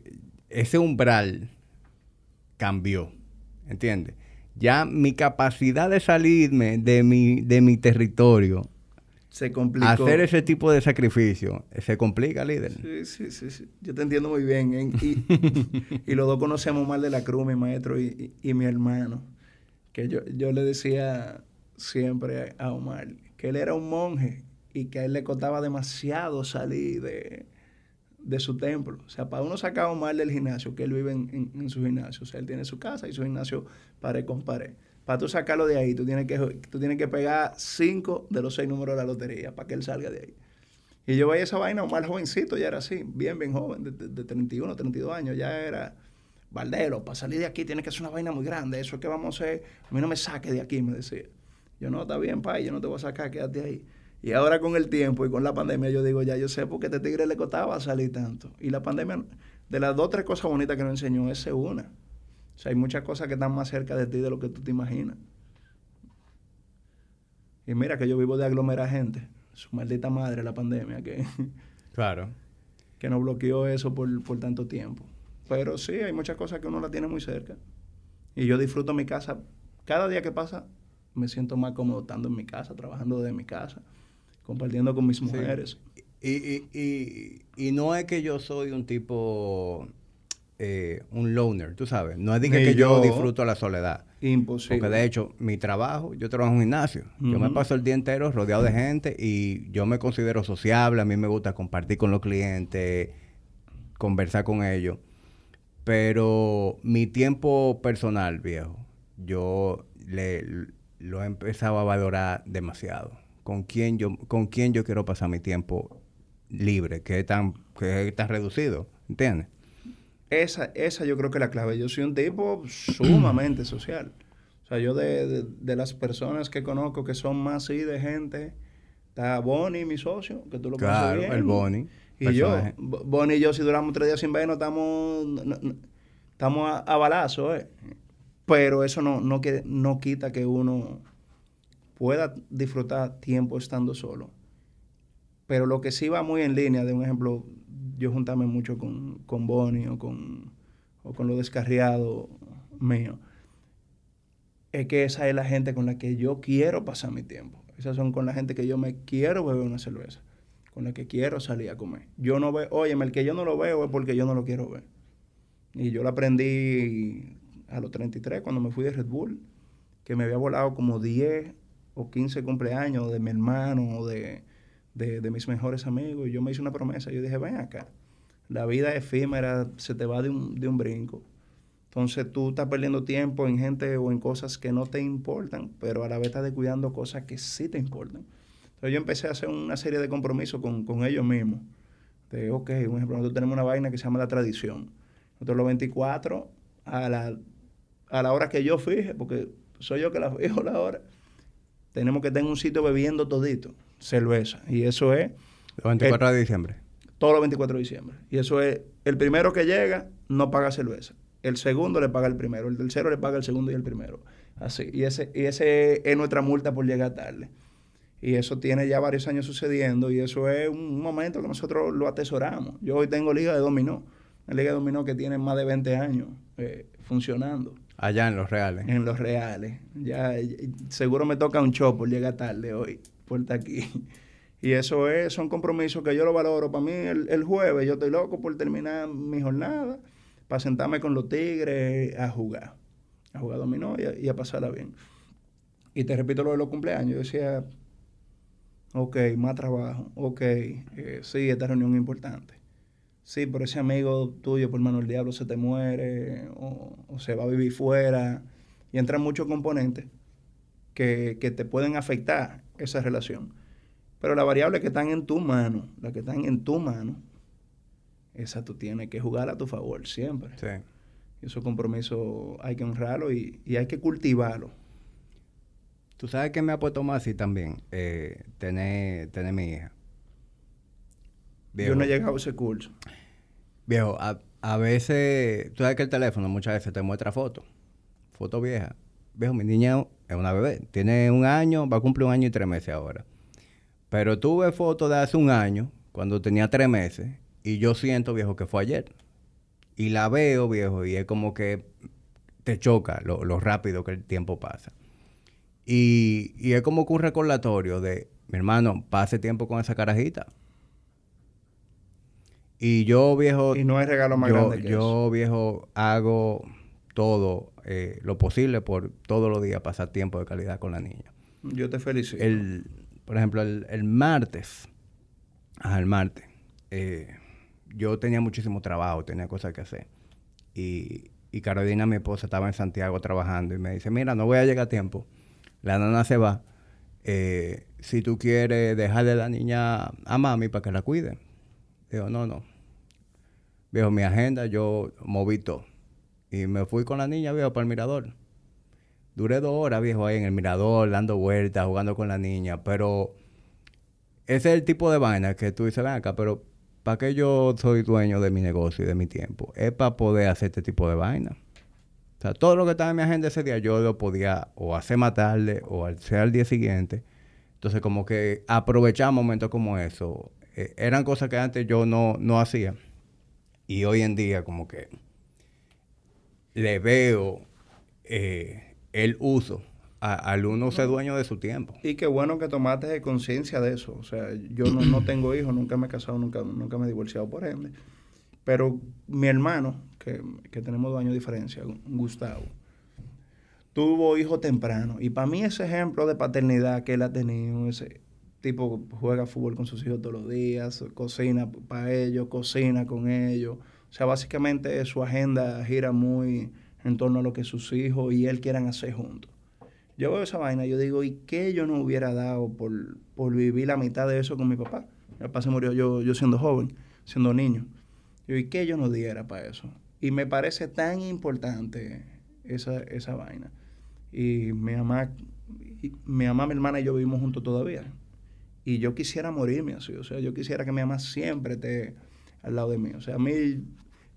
ese umbral cambió, ¿entiendes? Ya mi capacidad de salirme de mi, de mi territorio, Se complicó. hacer ese tipo de sacrificio, se complica, líder. Sí, sí, sí, sí. Yo te entiendo muy bien. ¿eh? Y, y los dos conocemos mal de la cruz, mi maestro y, y- y mi hermano. Que yo, yo le decía siempre a Omar que él era un monje y que a él le costaba demasiado salir de, de su templo. O sea, para uno sacar a Omar del gimnasio, que él vive en, en- su gimnasio. O sea, él tiene su casa y su gimnasio pared con pared. Para tú sacarlo de ahí, tú tienes que, tú tienes que pegar cinco de los seis números de la lotería para que él salga de ahí. Y yo veía esa vaina, Omar jovencito, ya era así, bien, bien joven, de, de, de 31, 32 años, ya era Valdero, para salir de aquí tienes que hacer una vaina muy grande, eso es que vamos a hacer, a mí no me saque de aquí, me decía. Yo no, está bien, pai, yo no te voy a sacar, quédate ahí. Y ahora con el tiempo y con la pandemia, yo digo, ya yo sé por qué este tigre le costaba salir tanto. Y la pandemia, de las dos, tres cosas bonitas que nos enseñó, es una. O sea, hay muchas cosas que están más cerca de ti de lo que tú te imaginas. Y mira que yo vivo de aglomerar gente. Su maldita madre, la pandemia, que, Claro. que nos bloqueó eso por, por tanto tiempo. Pero sí, hay muchas cosas que uno la tiene muy cerca. Y yo disfruto mi casa. Cada día que pasa, me siento más cómodo estando en mi casa, trabajando desde mi casa, compartiendo con mis mujeres. Y, y, y, y no es que yo soy un tipo, eh, un loner, tú sabes. No es de que, yo, yo. disfruto la soledad. Imposible. Porque de hecho, mi trabajo, yo trabajo en un gimnasio. Yo me paso el día entero rodeado de gente y yo me considero sociable. A mí me gusta compartir con los clientes, conversar con ellos. Pero mi tiempo personal, viejo, yo le, lo he empezado a valorar demasiado. Con quién yo, con quién yo quiero pasar mi tiempo libre, que es tan, que es tan reducido, ¿entiendes? Esa, esa yo creo que es la clave. Yo soy un tipo sumamente social. O sea, yo de, de- de las personas que conozco que son más así de gente, está Bonnie, mi socio, que tú lo conoces Claro, bien. el Bonnie. Y yo, personaje. Bonnie y yo, si duramos tres días sin vernos, estamos, no- no- estamos a, a balazo, ¿eh? Pero eso no, no, que, no quita que uno pueda disfrutar tiempo estando solo. Pero lo que sí va muy en línea, de un ejemplo, yo juntarme mucho con, con Bonnie o con, o con lo descarriado mío, es que esa es la gente con la que yo quiero pasar mi tiempo. Esas son con la gente que yo me quiero beber una cerveza, con la que quiero salir a comer. Yo no veo, oye, el que yo no lo veo es porque yo no lo quiero ver. Y yo lo aprendí a los 33 cuando me fui de Red Bull, que me había volado como 10 o 15 cumpleaños de mi hermano o de, de, mis mejores amigos. Y yo me hice una promesa. Yo dije, ven acá, la vida efímera, se te va de un, de un brinco. Entonces tú estás perdiendo tiempo en gente o en cosas que no te importan, pero a la vez estás descuidando cosas que sí te importan. Entonces yo empecé a hacer una serie de compromisos con, con ellos mismos. De, ok, un ejemplo, nosotros tenemos una vaina que se llama la tradición. Nosotros los 24, a la, a la hora que yo fije, porque soy yo que la fijo la hora, tenemos que estar en un sitio bebiendo todito, cerveza. Y eso es El 24 de diciembre. todos los 24 de diciembre. Y eso es, el primero que llega no paga cerveza. El segundo le paga el primero. El tercero le paga el segundo y el primero. Así. Y ese, y ese es nuestra multa por llegar tarde. Y eso tiene ya varios años sucediendo y eso es un momento que nosotros lo atesoramos. Yo hoy tengo liga de dominó. Una liga de dominó que tiene más de 20 años eh, funcionando Allá en Los Reales. en los reales. Ya, seguro me toca un show por llegar tarde hoy, por estar aquí. Y eso es, son compromisos que yo lo valoro. Para mí, el, el jueves, yo estoy loco por terminar mi jornada, para sentarme con los tigres a jugar. A jugar dominó y a, y a pasarla bien. Y te repito lo de los cumpleaños. Yo decía, Ok, más trabajo. Ok, eh, sí, esta reunión es importante. Sí, pero ese amigo tuyo, por mano del diablo, se te muere o, se va a vivir fuera. Y entran muchos componentes que, que te pueden afectar esa relación. Pero las variables que están en tu mano, las que están en tu mano, esa tú tienes que jugar a tu favor siempre. Sí. Y esos compromisos hay que honrarlo y, hay que cultivarlo. Tú sabes que me ha puesto más así también, eh, tener, tener mi hija. Yo no he llegado a ese curso. Viejo, a, veces, tú sabes que el teléfono muchas veces te muestra fotos, fotos viejas. Viejo, mi niña es una bebé, tiene un año, va a cumplir un año y tres meses ahora. Pero tuve fotos de hace un año, cuando tenía tres meses, y yo siento, viejo, que fue ayer. Y la veo, viejo, y es como que te choca lo, rápido que el tiempo pasa. Y, y, es como que un recordatorio de, mi hermano, pase tiempo con esa carajita. Y yo, viejo... Y no hay regalo más grande que Yo, viejo, hago todo eh, lo posible por todos los días pasar tiempo de calidad con la niña. Yo te felicito. El, por ejemplo, el, el martes, ajá, el martes, eh, yo tenía muchísimo trabajo, tenía cosas que hacer. Y, y Carolina, mi esposa, estaba en Santiago trabajando y me dice, mira, no voy a llegar a tiempo. La nana se va. Eh, si tú quieres dejarle a la niña a mami para que la cuide. Digo, no, no. Viejo, mi agenda, yo moví todo. Y me fui con la niña, viejo, para el mirador. Duré dos horas, viejo, ahí en el mirador, dando vueltas, jugando con la niña. Pero ese es el tipo de vaina que tú dices, ven acá, pero ¿para qué yo soy dueño de mi negocio y de mi tiempo? Es para poder hacer este tipo de vaina. O sea, todo lo que estaba en mi agenda ese día yo lo podía o hacer más tarde o hacer al día siguiente. Entonces, como que aprovechar momentos como eso. Eh, eran cosas que antes yo no, no hacía. Y hoy en día, como que le veo eh, el uso al uno ser dueño de su tiempo. Y qué bueno que tomaste conciencia de eso. O sea, yo no, tengo hijos, nunca me he casado, nunca, nunca me he divorciado por ende. Pero mi hermano, que, tenemos dos años de diferencia, Gustavo, tuvo hijo temprano. Y para mí ese ejemplo de paternidad que él ha tenido, ese tipo juega fútbol con sus hijos todos los días, cocina para ellos, cocina con ellos. O sea, básicamente su agenda gira muy en torno a lo que sus hijos y él quieran hacer juntos. Yo veo esa vaina, yo digo, ¿y qué yo no hubiera dado por, por vivir la mitad de eso con mi papá? Mi papá se murió yo, yo siendo joven, siendo niño. Yo, ¿y qué yo no diera para eso? Y me parece tan importante esa, esa vaina. Y mi mamá, mi mamá, mi hermana y yo vivimos juntos todavía. Y yo quisiera morirme así. O sea, yo quisiera que mi mamá siempre esté al lado de mí. O sea, a mí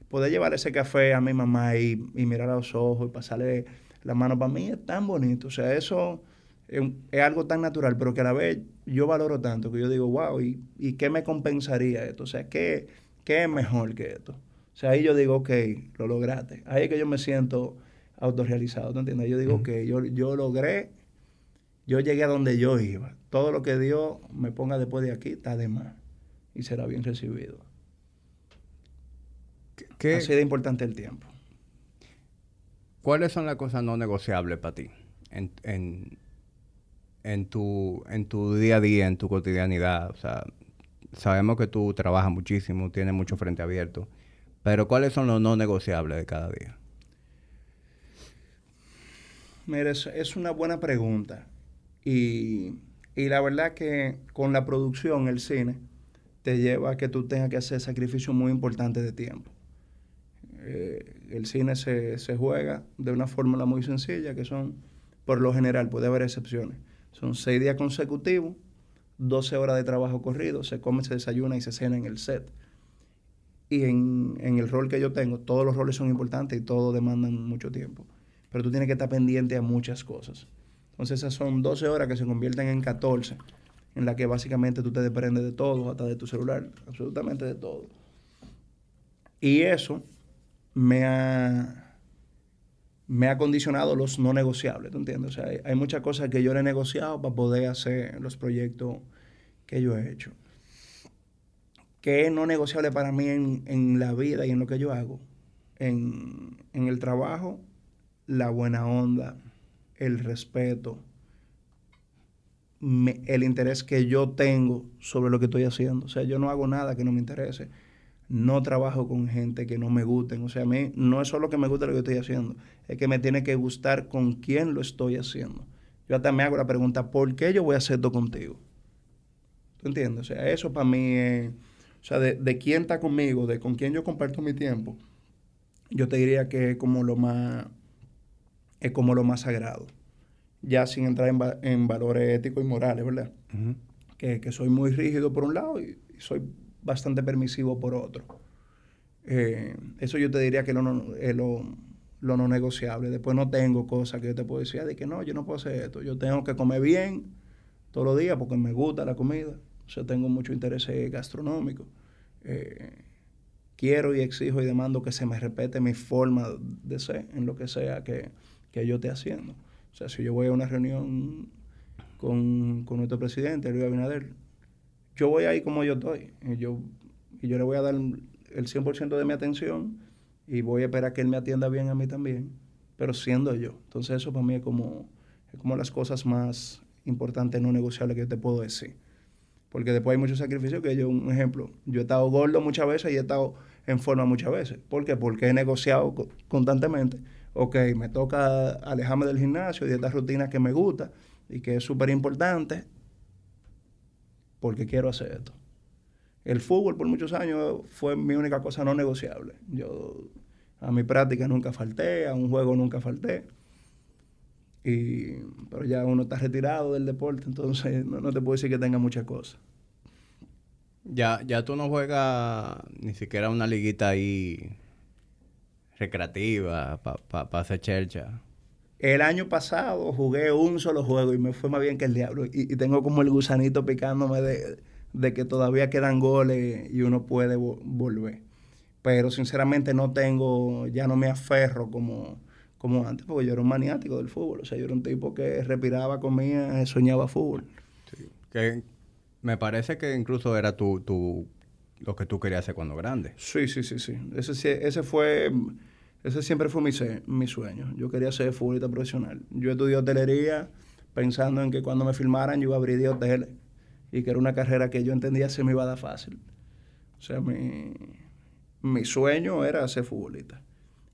poder llevar ese café a mi mamá y, y mirar a los ojos y pasarle la mano para mí es tan bonito. O sea, eso es, algo tan natural, pero que a la vez yo valoro tanto que yo digo, wow, ¿y, y qué me compensaría esto? O sea, ¿qué, ¿qué es mejor que esto? O sea, ahí yo digo, ok, lo lograste. Ahí es que yo me siento autorrealizado, ¿te entiendes? Yo digo, ok, yo, yo logré, yo llegué a donde yo iba. Todo lo que Dios me ponga después de aquí está de más y será bien recibido. ¿Qué? Así de importante el tiempo. ¿Cuáles son las cosas no negociables para ti en, en, tu, en tu día a día, en tu cotidianidad? O sea, sabemos que tú trabajas muchísimo, tienes mucho frente abierto, pero ¿cuáles son los no negociables de cada día? Mira, es, una buena pregunta. Y, y, la verdad que con la producción, el cine, te lleva a que tú tengas que hacer sacrificios muy importantes de tiempo. Eh, el cine se, se, juega de una fórmula muy sencilla, que son, por lo general, puede haber excepciones. Son seis días consecutivos, 12 horas de trabajo corrido, se come, se desayuna y se cena en el set. Y en, en el rol que yo tengo, todos los roles son importantes y todos demandan mucho tiempo. Pero tú tienes que estar pendiente a muchas cosas. Entonces esas son 12 horas que se convierten en 14, en la que básicamente tú te desprendes de todo, hasta de tu celular, absolutamente de todo. Y eso me ha, me ha condicionado los no negociables, ¿tú entiendes? O sea, hay, muchas cosas que yo he negociado para poder hacer los proyectos que yo he hecho. ¿Qué es no negociable para mí en, la vida y en lo que yo hago? En, en el trabajo, la buena onda, el respeto, el interés que yo tengo sobre lo que estoy haciendo. O sea, yo no hago nada que no me interese. No trabajo con gente que no me gusten. O sea, a mí no es solo que me guste lo que estoy haciendo, es que me tiene que gustar con quién lo estoy haciendo. Yo hasta me hago la pregunta, ¿por qué yo voy a hacer esto contigo? ¿Tú entiendes? O sea, eso para mí es, o sea, de, de quién está conmigo, de con quién yo comparto mi tiempo, yo te diría que es como lo más, es como lo más sagrado ya sin entrar en, valores éticos y morales, ¿verdad? que, soy muy rígido por un lado y, soy bastante permisivo por otro. Eh, eso yo te diría que es lo, no negociable. Después no tengo cosas que yo te puedo decir de que no, yo no puedo hacer esto. Yo tengo que comer bien todos los días porque me gusta la comida. O sea, tengo mucho interés gastronómico. Eh, quiero y exijo y demando que se me respete mi forma de ser en lo que sea que, que yo esté haciendo. O sea, si yo voy a una reunión con, nuestro presidente, Luis Abinader, yo voy ahí como yo estoy. Y yo, y yo le voy a dar el 100% de mi atención y voy a esperar que él me atienda bien a mí también, pero siendo yo. Entonces eso para mí es como, es como las cosas más importantes, no negociables que yo te puedo decir. Porque después hay muchos sacrificios que yo, un ejemplo, yo he estado gordo muchas veces y he estado en forma muchas veces. ¿Por qué? Porque he negociado constantemente ok, me toca alejarme del gimnasio y de esta rutina que me gusta y que es súper importante porque quiero hacer esto. El fútbol por muchos años fue mi única cosa no negociable. Yo a mi práctica nunca falté, a un juego nunca falté. Y, pero ya uno está retirado del deporte, entonces no, te puedo decir que tenga muchas cosas. Ya, ya tú no juegas ni siquiera una liguita ahí recreativa, para pa, hacer chercha. El año pasado jugué un solo juego y me fue más bien que el diablo. Y, tengo como el gusanito picándome de, que todavía quedan goles y uno puede volver. Pero sinceramente no tengo, ya no me aferro como, como antes, porque yo era un maniático del fútbol. O sea, yo era un tipo que respiraba, comía, soñaba fútbol. Que me parece que incluso era tu, tu lo que tú querías hacer cuando grande. Sí, sí, sí, sí. Ese, ese fue, ese siempre fue mi, mi sueño. Yo quería ser futbolista profesional. Yo estudié hotelería pensando en que cuando me filmaran yo iba a abrir de hoteles y que era una carrera que yo entendía se me iba a dar fácil. O sea, mi, mi sueño era ser futbolista.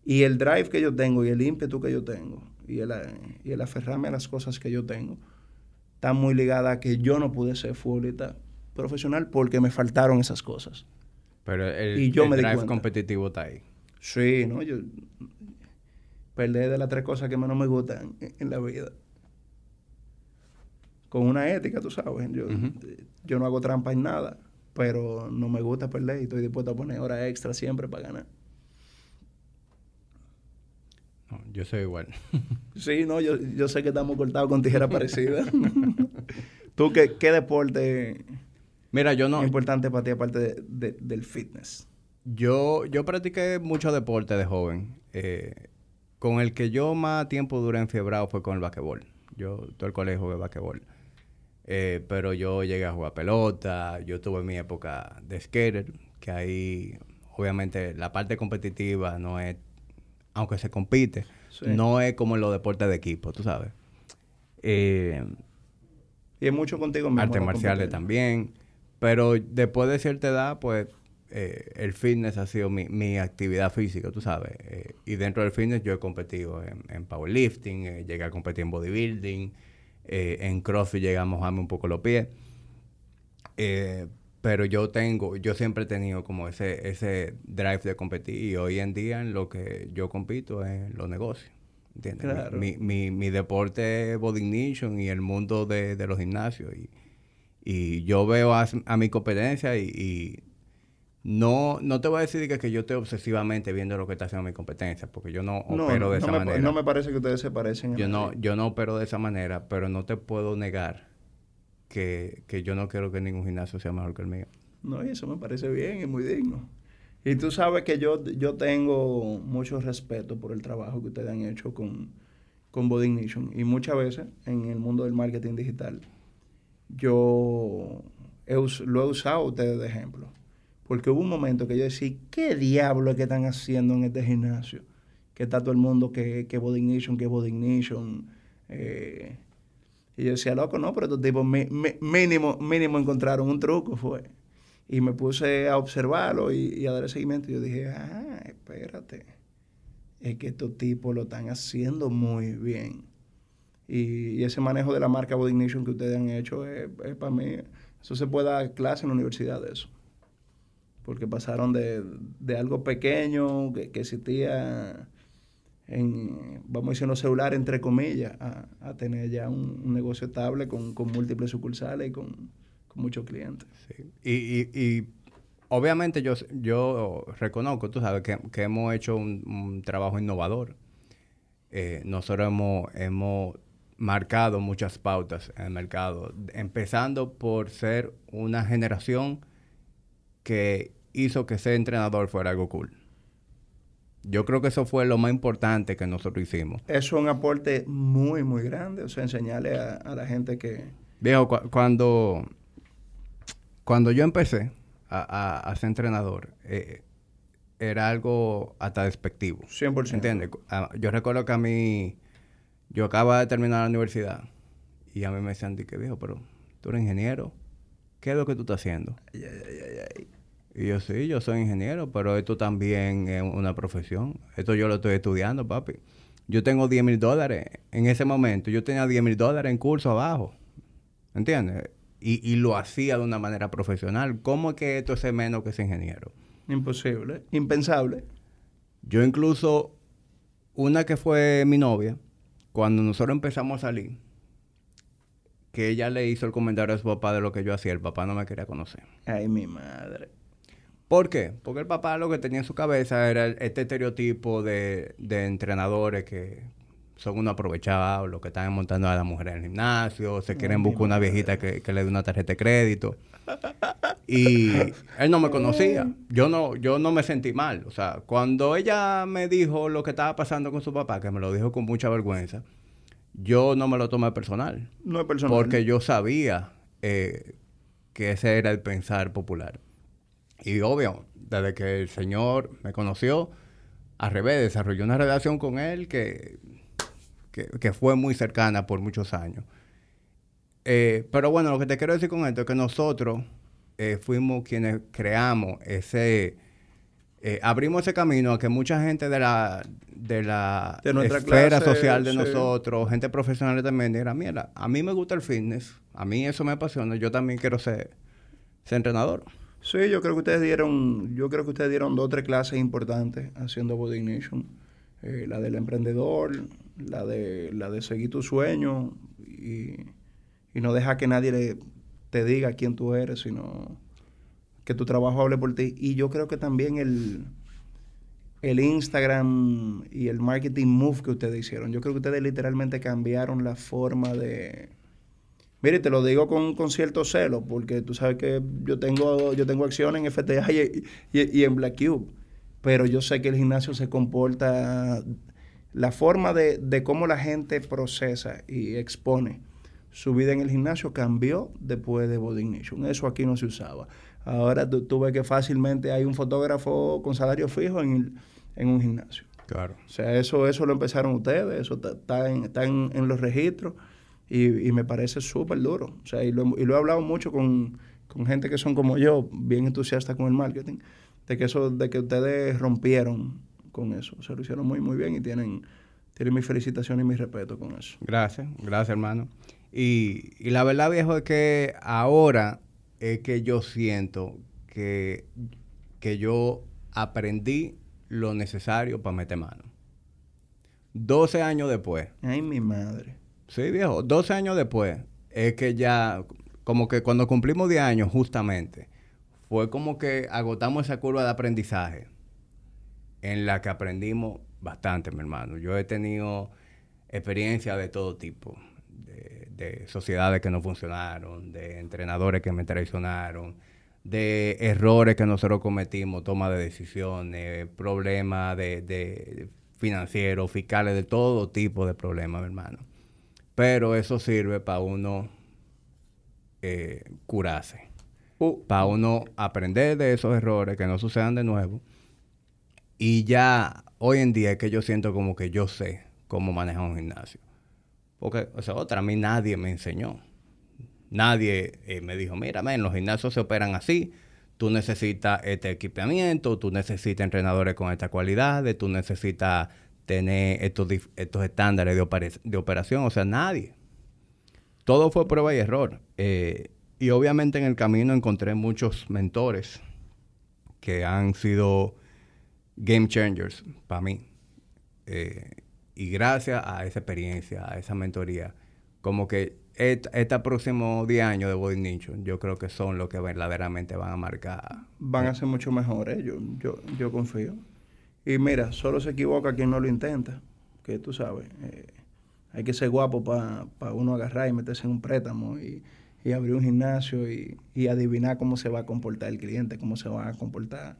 Y el drive que yo tengo y el ímpetu que yo tengo y el, y el aferrarme a las cosas que yo tengo está muy ligada a que yo no pude ser futbolista profesional porque me faltaron esas cosas. Pero el, drive competitivo está ahí. Sí, ¿no? Yo perdí de las tres cosas que menos me gustan en, la vida. Con una ética, tú sabes. Yo, yo no hago trampa en nada, pero no me gusta perder y estoy dispuesto a poner horas extra siempre para ganar. yo soy igual. sí, no, yo, yo sé que estamos cortados con tijera parecida. ¿Tú qué, qué deporte Mira, yo no... Es importante para ti aparte del fitness. Yo, yo practiqué mucho deporte de joven. Eh, con el que yo más tiempo duré enfiebrado fue con el basquetbol. Yo todo el colegio de basquetbol. Eh, pero yo llegué a jugar pelota, yo tuve mi época de skater, que ahí obviamente la parte competitiva no es, aunque se compite, no es como en los deportes de equipo, tú sabes. Eh, y es mucho contigo mismo. Artes marciales también. Pero después de cierta edad, pues eh, el fitness ha sido mi, actividad física, tú sabes. Eh, y dentro del fitness yo he competido en, powerlifting, eh, llegué a competir en bodybuilding, en CrossFit llegamos a mojarme un poco los pies. pero yo tengo, yo siempre he tenido como ese, ese drive de competir y hoy en día en lo que yo compito es en los negocios. ¿Entiendes? Mi, mi, mi, deporte es Body Ignition y el mundo de, de los gimnasios. Y, y yo veo a, mi competencia y, no, no te voy a decir que, yo esté obsesivamente viendo lo que está haciendo mi competencia, porque yo no, opero de esa manera. No me parece que ustedes se parecen. Yo no, yo no opero de esa manera, pero no te puedo negar que, yo no quiero que ningún gimnasio sea mejor que el mío. No, y eso me parece bien y muy digno. Y tú sabes que yo, yo tengo mucho respeto por el trabajo que ustedes han hecho con, con Body Ignition. Y muchas veces en el mundo del marketing digital yo lo he usado a ustedes de ejemplo. Porque hubo un momento que yo decía, ¿qué diablo es que están haciendo en este gimnasio? Que está todo el mundo que, que Body Ignition, que Body Ignition. Eh, Y yo decía, loco, no, pero estos tipos mínimo, mínimo encontraron un truco, fue. Y me puse a observarlo y, y a darle seguimiento. Y yo dije, ah, espérate. Es que estos tipos lo están haciendo muy bien. Y, ese manejo de la marca Body Ignition que ustedes han hecho es, para mí. Eso se puede dar clase en la universidad de eso. Porque pasaron de, algo pequeño que, existía en, vamos a decir, los celulares, entre comillas, a, tener ya un, negocio estable con, con múltiples sucursales y con muchos clientes. Sí. Y, obviamente yo, yo reconozco, tú sabes, que, hemos hecho un, trabajo innovador. Eh, nosotros hemos, hemos marcado muchas pautas en el mercado, empezando por ser una generación que hizo que ser entrenador fuera algo cool. Yo creo que eso fue lo más importante que nosotros hicimos. Eso es un aporte muy, muy grande. O sea, enseñarle a, la gente que... Viejo, cuando cuando yo empecé a, ser entrenador, eh, era algo hasta despectivo. 100%. ¿Entiendes? Ah, yo recuerdo que a mí, yo acababa de terminar la universidad y a mí me decían, que viejo, pero tú eres ingeniero, ¿qué es lo que tú estás haciendo? Ay, ay, ay, y yo sí, yo soy ingeniero, pero esto también es una profesión. Esto yo lo estoy estudiando, papi. Yo tengo 10 mil dólares. En ese momento yo tenía 10 mil dólares en curso abajo. ¿Entiendes? y, lo hacía de una manera profesional. ¿Cómo es que esto es menos que ese ingeniero? Imposible, impensable. Yo incluso, una que fue mi novia, cuando nosotros empezamos a salir, que ella le hizo el comentario a su papá de lo que yo hacía, el papá no me quería conocer. Ay, mi madre. ¿Por qué? Porque el papá lo que tenía en su cabeza era este estereotipo de, de entrenadores que, son unos aprovechados, los que están montando a la mujer en el gimnasio, se quieren buscar una viejita que, le dé una tarjeta de crédito. Y él no me conocía. Yo no, yo no me sentí mal. O sea, cuando ella me dijo lo que estaba pasando con su papá, que me lo dijo con mucha vergüenza, yo no me lo tomé personal. No es personal. Porque yo sabía eh, que ese era el pensar popular. Y obvio, desde que el señor me conoció, al revés, desarrolló una relación con él que que, fue muy cercana por muchos años. Eh, pero bueno, lo que te quiero decir con esto es que nosotros eh, fuimos quienes creamos ese, eh, abrimos ese camino a que mucha gente de la, de la esfera social de nosotros, gente profesional también, diga, mira, a mí me gusta el fitness, a mí eso me apasiona, yo también quiero ser, ser entrenador. Sí, yo creo que ustedes dieron, yo creo que ustedes dieron dos o tres clases importantes haciendo Body Nation. la del emprendedor, la de, la de seguir tu sueño y, no dejar que nadie te diga quién tú eres, sino que tu trabajo hable por ti. Y yo creo que también el, el Instagram y el marketing move que ustedes hicieron, yo creo que ustedes literalmente cambiaron la forma de... Mire, te lo digo con, cierto celo, porque tú sabes que yo tengo, yo tengo acciones en FTA y, y en Black Cube, pero yo sé que el gimnasio se comporta la forma de, de, cómo la gente procesa y expone su vida en el gimnasio cambió después de Body Ignition. Eso aquí no se usaba. Ahora tú, ves que fácilmente hay un fotógrafo con salario fijo en, un gimnasio. Claro. O sea, eso, eso lo empezaron ustedes, eso está, en, en, los registros y, me parece súper duro. O sea, y lo, y lo, he hablado mucho con, con gente que son como yo, bien entusiastas con el marketing, de que eso, de que ustedes rompieron con eso. Se lo hicieron muy, muy bien y tienen, tienen mi felicitación y mi respeto con eso. Gracias, gracias hermano. Y, y la verdad, viejo, es que ahora es que yo siento que, que yo aprendí lo necesario para meter mano. 12 años después. Ay, mi madre. Sí, viejo. 12 años después es que ya, como que cuando cumplimos 10 años, justamente, fue como que agotamos esa curva de aprendizaje en la que aprendimos bastante, mi hermano. Yo he tenido experiencias de todo tipo, de, sociedades que no funcionaron, de entrenadores que me traicionaron, de errores que nosotros cometimos, toma de decisiones, problemas de, financieros, fiscales, de todo tipo de problemas, mi hermano. Pero eso sirve para uno eh, curarse, uh. para uno aprender de esos errores que no sucedan de nuevo y ya hoy en día es que yo siento como que yo sé cómo manejar un gimnasio. Porque, o sea, otra, a mí nadie me enseñó. Nadie eh, me dijo, mira, en los gimnasios se operan así, tú necesitas este equipamiento, tú necesitas entrenadores con estas cualidades, tú necesitas tener estos, estos estándares de, de operación, o sea, nadie. Todo fue prueba y error. Eh, y obviamente en el camino encontré muchos mentores que han sido game changers para mí. Eh, y gracias a esa experiencia, a esa mentoría, como que este, próximo 10 años de Body Nicho, yo creo que son los que verdaderamente van a marcar. Van a ser mucho mejores, yo, yo, yo confío. Y mira, solo se equivoca quien no lo intenta, que tú sabes. Eh, hay que ser guapo para uno agarrar y meterse en un préstamo y, y abrir un gimnasio y, y, adivinar cómo se va a comportar el cliente, cómo se van a comportar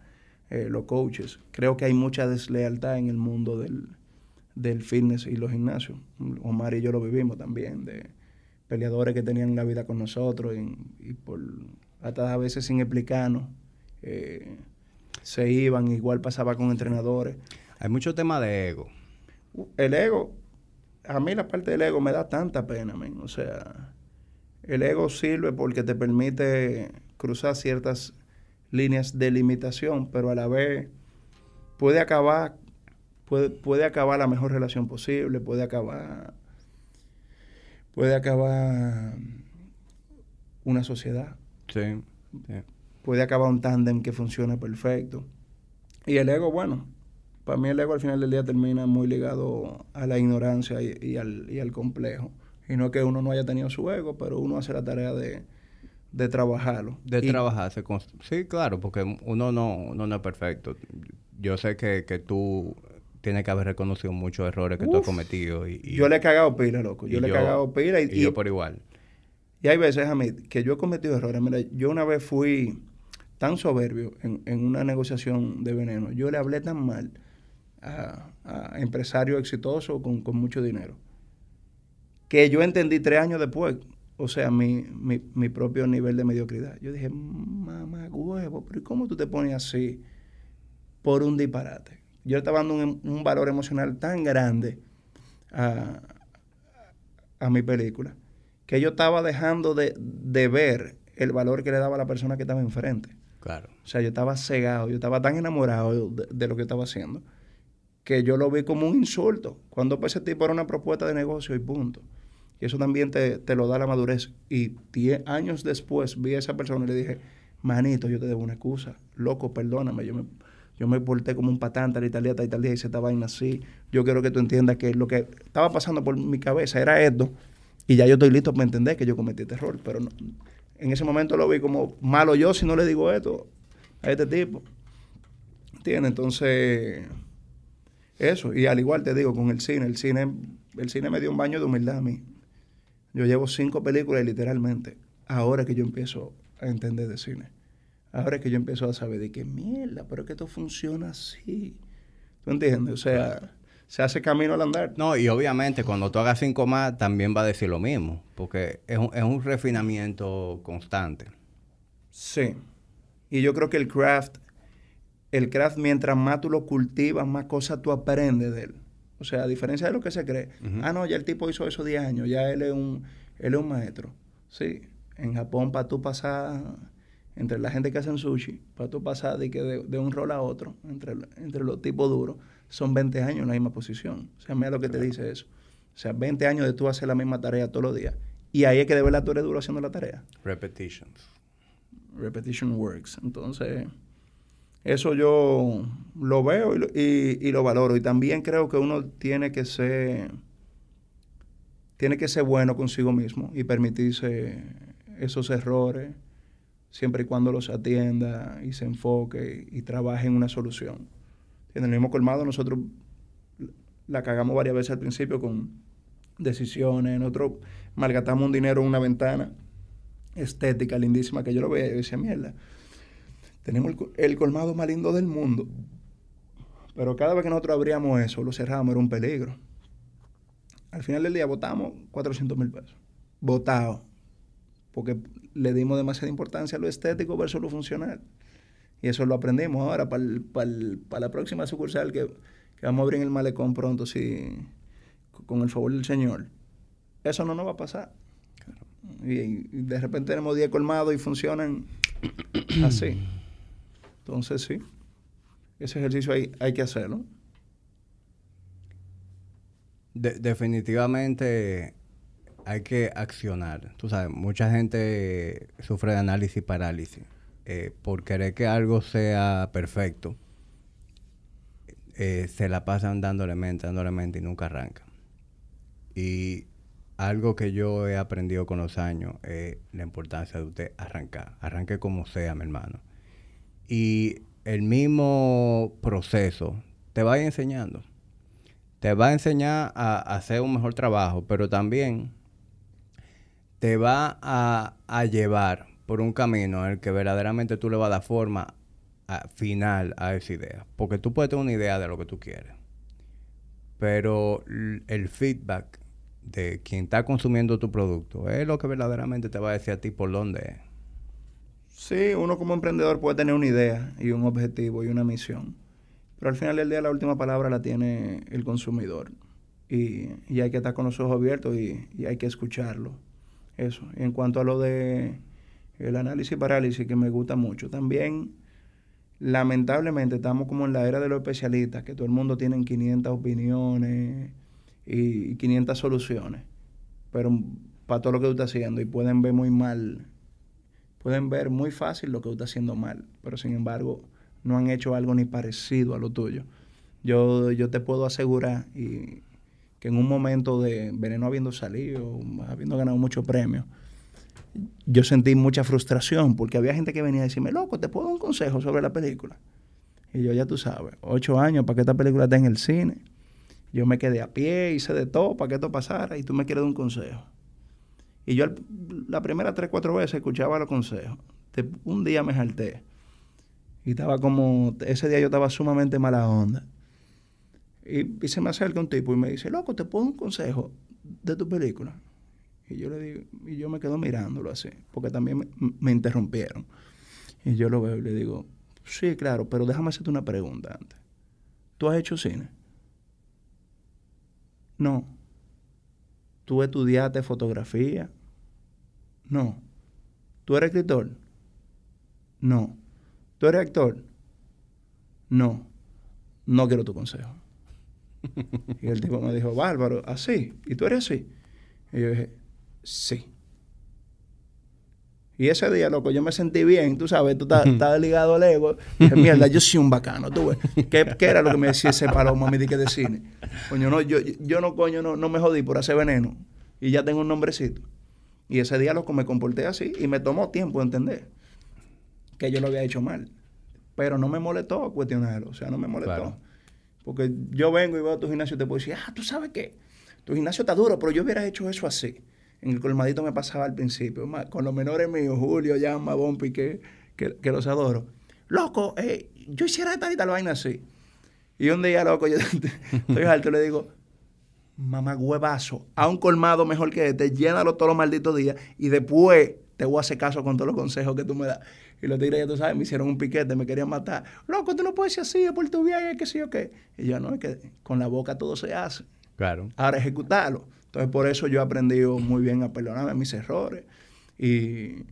eh, los coaches. Creo que hay mucha deslealtad en el mundo del, del fitness y los gimnasios. Omar y yo lo vivimos también, de peleadores que tenían la vida con nosotros y, por hasta a veces sin explicarnos. Eh, se iban, igual pasaba con entrenadores. Hay mucho tema de ego. El ego, a mí la parte del ego me da tanta pena, O sea, el ego sirve porque te permite cruzar ciertas líneas de limitación, pero a la vez puede acabar, puede, puede acabar la mejor relación posible, puede acabar puede acabar una sociedad. Sí, Puede acabar un tándem que funcione perfecto. Y el ego, bueno, para mí el ego al final del día termina muy ligado a la ignorancia y, al, y al, complejo. Y no que uno no haya tenido su ego, pero uno hace la tarea de, de trabajarlo. De trabajarse. Sí, claro, porque uno no, uno no es perfecto. Yo sé que, que tú tiene que haber reconocido muchos errores que tú has cometido. Y, yo le he cagado pila, loco. Yo le he cagado pila. Y, yo por igual. Y hay veces a mí que yo he cometido errores. Mira, yo una vez fui tan soberbio en, en una negociación de veneno. Yo le hablé tan mal a, a empresarios exitosos con, con, mucho dinero. Que yo entendí tres años después, o sea, mi, mi, mi propio nivel de mediocridad. Yo dije, mamá huevo, pero ¿cómo tú te pones así por un disparate? yo estaba dando un, valor emocional tan grande a, mi película que yo estaba dejando de, ver el valor que le daba a la persona que estaba enfrente. Claro. O sea, yo estaba cegado, yo estaba tan enamorado de, lo que estaba haciendo que yo lo vi como un insulto. Cuando pues ese tipo era una propuesta de negocio y punto. Y eso también te, te lo da la madurez. Y diez años después vi a esa persona y le dije, manito, yo te debo una excusa. Loco, perdóname. Yo me, yo me porté como un patán, tal y tal día, tal y tal día, hice esta vaina así. Yo quiero que tú entiendas que lo que estaba pasando por mi cabeza era esto, y ya yo estoy listo para entender que yo cometí este error. Pero en ese momento lo vi como malo yo si no le digo esto a este tipo. ¿Entiendes? Entonces, eso. Y al igual te digo, con el cine, el cine, el cine me dio un baño de humildad a mí. Yo llevo cinco películas literalmente, ahora que yo empiezo a entender de cine. Ahora que yo empiezo a saber de qué mierda, pero es que esto funciona así. ¿Tú entiendes? O sea, se hace camino al andar. No, y obviamente cuando tú hagas cinco más también va a decir lo mismo, porque es un, es un refinamiento constante. Sí. Y yo creo que el craft, el craft mientras más tú lo cultivas, más cosas tú aprendes de él. O sea, a diferencia de lo que se cree. Ah, no, ya el tipo hizo eso 10 años, ya él es un, él es un maestro. Sí, en Japón para tú pasar entre la gente que hacen sushi, para tú pasar de, que de, un rol a otro, entre, entre los tipos duros, son 20 años en la misma posición. O sea, mira lo que te dice eso. O sea, 20 años de tú hacer la misma tarea todos los días. Y ahí es que de verdad tú eres duro haciendo la tarea. Repetitions. Repetition works. Entonces, eso yo lo veo y, y lo valoro. Y también creo que uno tiene que ser tiene que ser bueno consigo mismo y permitirse esos errores siempre y cuando los atienda y se enfoque y, trabaje en una solución. En el mismo colmado nosotros la cagamos varias veces al principio con decisiones, nosotros malgatamos un dinero en una ventana estética lindísima que yo lo veía y decía, mierda, tenemos el, colmado más lindo del mundo. Pero cada vez que nosotros abríamos eso, lo cerrábamos, era un peligro. Al final del día votamos 400 mil pesos. Votado. Porque le dimos demasiada importancia a lo estético versus lo funcional. Y eso lo aprendimos ahora para la próxima sucursal que, vamos a abrir en el malecón pronto, si, con el favor del Señor. eso no nos va a pasar. Y, y de repente tenemos 10 colmados y funcionan así. Entonces, sí, ese ejercicio hay, hay que hacerlo. De- definitivamente hay que accionar. Tú sabes, mucha gente sufre de análisis parálisis. Eh, por querer que algo sea perfecto, eh, se la pasan dándole mente, dándole mente y nunca arrancan. Y algo que yo he aprendido con los años es la importancia de usted arrancar. Arranque como sea, mi hermano. Y el mismo proceso te va a enseñando te va a enseñar a, hacer un mejor trabajo, pero también te va a, llevar por un camino en el que verdaderamente tú le vas a dar forma final a esa idea. Porque tú puedes tener una idea de lo que tú quieres, pero el feedback de quien está consumiendo tu producto es lo que verdaderamente te va a decir a ti por dónde es. Sí, uno como emprendedor puede tener una idea y un objetivo y una misión, pero al final del día la última palabra la tiene el consumidor y, y hay que estar con los ojos abiertos y, y hay que escucharlo. Eso. Y en cuanto a lo de el análisis parálisis, que me gusta mucho, también lamentablemente estamos como en la era de los especialistas, que todo el mundo tiene 500 opiniones y 500 soluciones, pero para todo lo que tú estás haciendo y pueden ver muy mal pueden ver muy fácil lo que tú estás haciendo mal, pero sin embargo no han hecho algo ni parecido a lo tuyo. Yo, yo te puedo asegurar y que en un momento de Veneno habiendo salido, habiendo ganado muchos premios, yo sentí mucha frustración porque había gente que venía a decirme, loco, te puedo dar un consejo sobre la película. Y yo, ya tú sabes, ocho años para que esta película esté en el cine. Yo me quedé a pie, hice de todo para que esto pasara y tú me quieres dar un consejo. Y yo la primera tres, cuatro veces escuchaba los consejos. Un día me jalté. Y estaba como, ese día yo estaba sumamente mala onda. Y, y se me acerca un tipo y me dice, loco, ¿te puedo un consejo de tu película? Y yo le digo, y yo me quedo mirándolo así, porque también me, me interrumpieron. Y yo lo veo y le digo, sí, claro, pero déjame hacerte una pregunta antes. ¿Tú has hecho cine? No. ¿Tú estudiaste fotografía? No. ¿Tú eres escritor? No. ¿Tú eres actor? No. No quiero tu consejo. y el tipo me dijo, bárbaro, así. ¿Y tú eres así? Y yo dije, sí. Y ese día, loco, yo me sentí bien, tú sabes, tú estás ligado al ego. Dije, mierda, yo soy un bacano, tú ves. ¿Qué, qué era lo que me decía ese paloma a mí de de cine? Coño, no, yo, yo no, coño, no, no me jodí por hacer veneno. Y ya tengo un nombrecito. Y ese día, loco, me comporté así y me tomó tiempo entender que yo lo había hecho mal. Pero no me molestó cuestionarlo, o sea, no me molestó. Claro. Porque yo vengo y veo tu gimnasio y te puedo decir, ah, tú sabes qué, tu gimnasio está duro, pero yo hubiera hecho eso así. En el colmadito me pasaba al principio, con los menores míos, Julio, Llama, Bompi, que, que, que los adoro. Loco, eh, yo hiciera tal y tal vaina así. Y un día, loco, yo estoy alto y le digo, mamá huevazo, a un colmado mejor que este, llénalo todos los malditos días y después te voy a hacer caso con todos los consejos que tú me das. Y los tigres, ya tú sabes, me hicieron un piquete, me querían matar. Loco, tú no puedes ser así, es por tu bien, que sí o qué. Y yo, no, es que con la boca todo se hace. Claro. Ahora ejecutarlo. Entonces, por eso yo he aprendido muy bien a perdonarme mis errores. Y,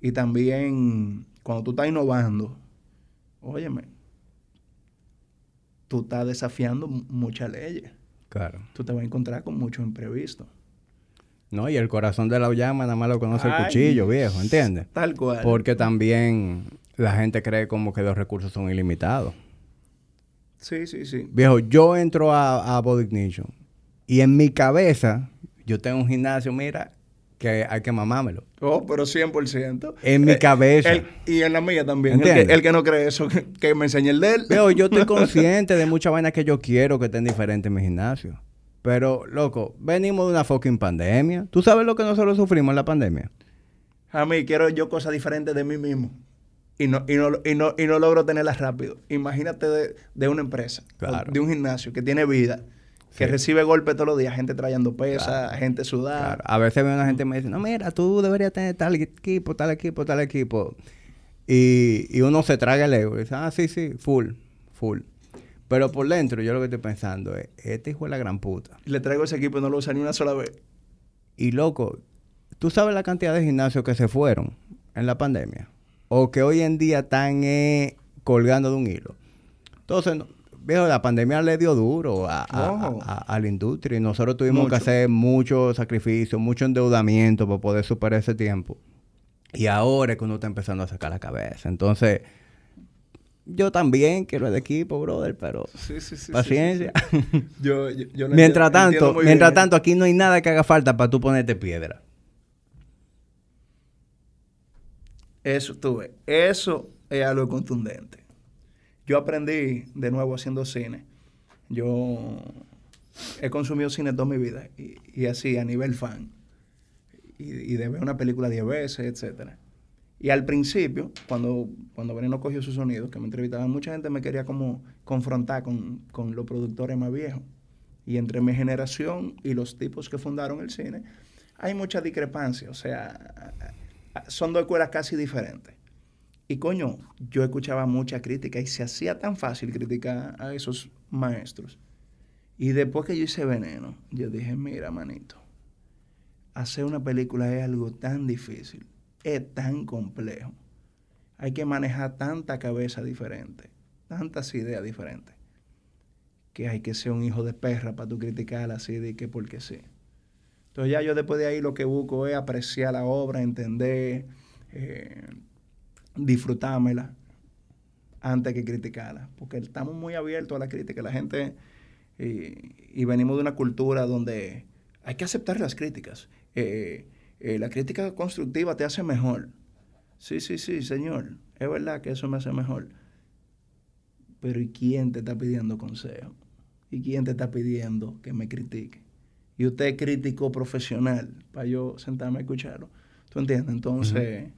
y también, cuando tú estás innovando, óyeme, tú estás desafiando mu- muchas leyes. Claro. Tú te vas a encontrar con muchos imprevistos. No, y el corazón de la llama nada más lo conoce el cuchillo, viejo, ¿entiendes? Tal cual. Porque también la gente cree como que los recursos son ilimitados. Sí, sí, sí. Viejo, yo entro a, a Body Ignition y en mi cabeza yo tengo un gimnasio, mira, que hay que mamármelo. Oh, pero 100%. En mi cabeza. el- y en la mía también. El que, el que no cree eso, que, que me enseñe el de él. Viejo, yo estoy consciente de muchas vainas que yo quiero que estén diferentes en mi gimnasio. Pero, loco, venimos de una fucking pandemia. ¿Tú sabes lo que nosotros sufrimos en la pandemia? A mí quiero yo cosas diferentes de mí mismo. Y no, y no, y no, y no logro tenerlas rápido. Imagínate de, de una empresa, Claro. de un gimnasio que tiene vida, que Sí. recibe golpes todos los días, gente trayendo pesas, Claro. gente sudada. Claro. A veces veo una gente y me dice, no, mira, tú deberías tener tal equipo, tal equipo, tal equipo. Y, y uno se traga el ego y dice, ah, sí, sí, full, full. Pero por dentro yo lo que estoy pensando es, este hijo de la gran puta. Le traigo ese equipo y no lo usa ni una sola vez. Y loco, ¿tú sabes la cantidad de gimnasios que se fueron en la pandemia? O que hoy en día están eh, colgando de un hilo. Entonces, no- viejo, la pandemia le dio duro a, a- a- a la industria y nosotros tuvimos Mucho. que hacer mucho sacrificio, mucho endeudamiento para poder superar ese tiempo. Y ahora es que uno está empezando a sacar la cabeza. Entonces, yo también quiero el equipo, brother, pero Sí, sí, sí, paciencia. Yo, yo, yo mientras tanto, mientras bien. tanto, aquí no hay nada que haga falta para tú ponerte piedra. Eso, tú ves, eso es algo contundente. Yo aprendí de nuevo haciendo cine. Yo he consumido cine toda mi vida y, así a nivel fan. Y, y de ver una película 10 veces, etcétera. Y al principio, cuando, cuando Veneno cogió su sonido, que me entrevistaban, mucha gente me quería como confrontar con, con los productores más viejos. Y entre mi generación y los tipos que fundaron el cine, hay mucha discrepancia. O sea, son dos escuelas casi diferentes. Y coño, yo escuchaba mucha crítica y se hacía tan fácil criticar a esos maestros. Y después que yo hice Veneno, yo dije, mira, manito, hacer una película es algo tan difícil, es tan complejo. Hay que manejar tanta cabeza diferente, tantas ideas diferentes, que hay que ser un hijo de perra para tú criticarla así de que porque sí. Entonces ya yo después de ahí lo que busco es apreciar la obra, entender, eh, disfrutármela antes que criticarla, porque estamos muy abiertos a la crítica. La gente, eh, y venimos de una cultura donde hay que aceptar las críticas. Eh, eh, la crítica constructiva te hace mejor. Sí, sí, sí, señor. Es verdad que eso me hace mejor. Pero ¿y quién te está pidiendo consejo? ¿Y quién te está pidiendo que me critique? Y usted es crítico profesional para yo sentarme a escucharlo. ¿Tú entiendes? Entonces,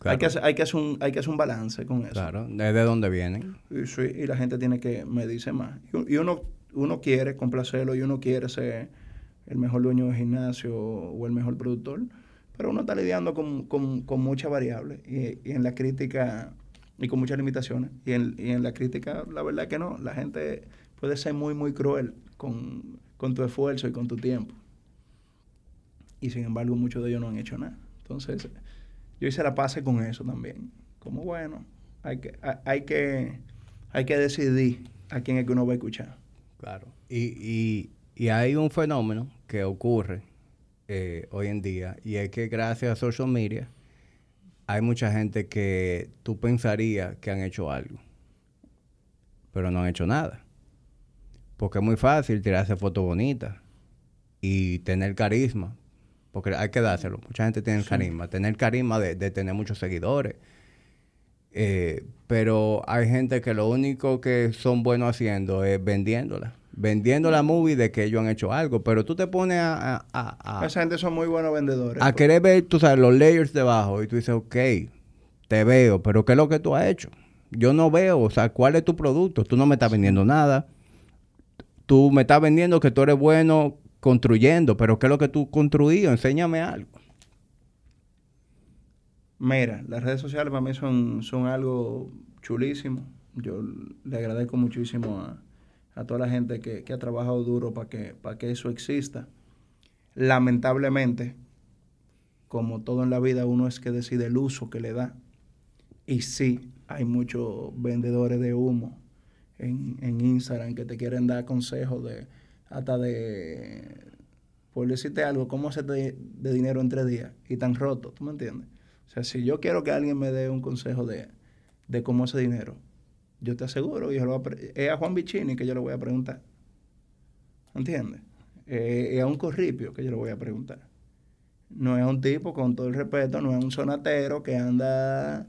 Claro. hay, que hacer, hay, que hacer un, hay que hacer un balance con eso. Claro, ¿desde dónde vienen? Y, sí, y la gente tiene que medirse más. Y, y uno, uno quiere complacerlo y uno quiere ser el mejor dueño de gimnasio o el mejor productor, pero uno está lidiando con, con, con muchas variables y, y en la crítica y con muchas limitaciones. Y en, y en la crítica, la verdad que no, la gente puede ser muy, muy cruel con, con tu esfuerzo y con tu tiempo. Y sin embargo, muchos de ellos no han hecho nada. Entonces, yo hice la paz con eso también. Como bueno, hay que, hay que, hay que decidir a quién es que uno va a escuchar. Claro. Y, y, y hay un fenómeno que ocurre eh, hoy en día y es que gracias a social media hay mucha gente que tú pensarías que han hecho algo, pero no han hecho nada. Porque es muy fácil tirarse fotos bonitas y tener carisma. Porque hay que dárselo. Mucha gente tiene el carisma. Tener carisma de, de tener muchos seguidores. Eh, pero hay gente que lo único que son buenos haciendo es vendiéndola. Vendiendo la movie de que ellos han hecho algo. Pero tú te pones a, a, a- Esa gente son muy buenos vendedores. a querer ver, tú sabes, los layers debajo. Y tú dices, ok, te veo, pero ¿qué es lo que tú has hecho? Yo no veo, o sea, ¿cuál es tu producto? Tú no me estás vendiendo nada. Tú me estás vendiendo que tú eres bueno construyendo, pero ¿qué es lo que tú has construido? Enséñame algo. Mira, las redes sociales para mí son, son algo chulísimo. Yo le agradezco muchísimo a, a toda la gente que, que ha trabajado duro para que, para que eso exista. Lamentablemente, como todo en la vida, uno es que decide el uso que le da. Y sí, hay muchos vendedores de humo en, en Instagram que te quieren dar consejos de hasta de, por decirte algo, cómo hacerte de, de dinero en tres días y tan roto, ¿tú me entiendes? O sea, si yo quiero que alguien me dé un consejo de, de cómo hacer dinero, yo te aseguro, yo lo a pre- es a Juan Bichini que yo le voy a preguntar. ¿Entiendes? Eh, es a un corripio que yo le voy a preguntar. No es a un tipo, con todo el respeto, no es un sonatero que anda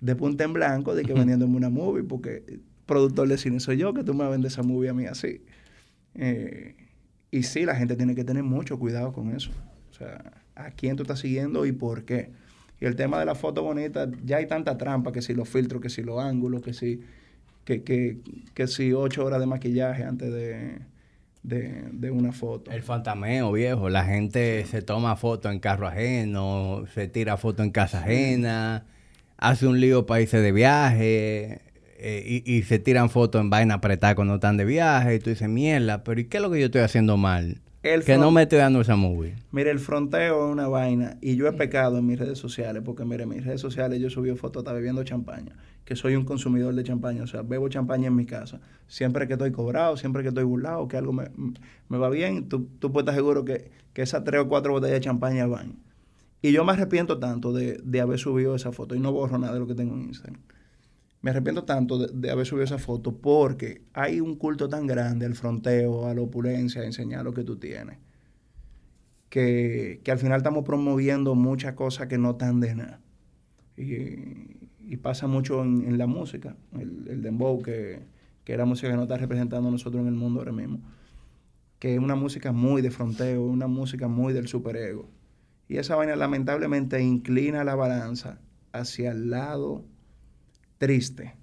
de punta en blanco de que vendiéndome una movie, porque productor de cine soy yo, que tú me vendes esa movie a mí así. Eh, y sí, la gente tiene que tener mucho cuidado con eso. O sea, a quién tú estás siguiendo y por qué. Y el tema de la foto bonita, ya hay tanta trampa, que si los filtros, que si los ángulos, que si, que, que, que si ocho horas de maquillaje antes de, de, de una foto. El fantameo, viejo. La gente se toma fotos en carro ajeno, se tira fotos en casa ajena, hace un lío para irse de viaje eh, y, y se tiran fotos en vaina apretada cuando están de viaje. Y tú dices, mierda, pero ¿y qué es lo que yo estoy haciendo mal El Que no me estoy dando esa movie. Mire, el fronteo es una vaina y yo he pecado en mis redes sociales porque, mire, en mis redes sociales yo subí fotos hasta bebiendo champaña, que soy un consumidor de champaña, o sea, bebo champaña en mi casa. Siempre que estoy cobrado, siempre que estoy burlado, que algo me, me va bien, tú, tú puedes estar seguro que, que esas tres o cuatro botellas de champaña van. Y yo me arrepiento tanto de, de haber subido esa foto y no borro nada de lo que tengo en Instagram. Me arrepiento tanto de, haber subido esa foto porque hay un culto tan grande al fronteo, a la opulencia, a enseñar lo que tú tienes que, que al final estamos promoviendo muchas cosas que no están de nada. Y, pasa mucho en, la música, el, el dembow, que, que es la música que nos está representando a nosotros en el mundo ahora mismo, que es una música muy de fronteo, una música muy del superego. Y esa vaina lamentablemente inclina la balanza hacia el lado triste,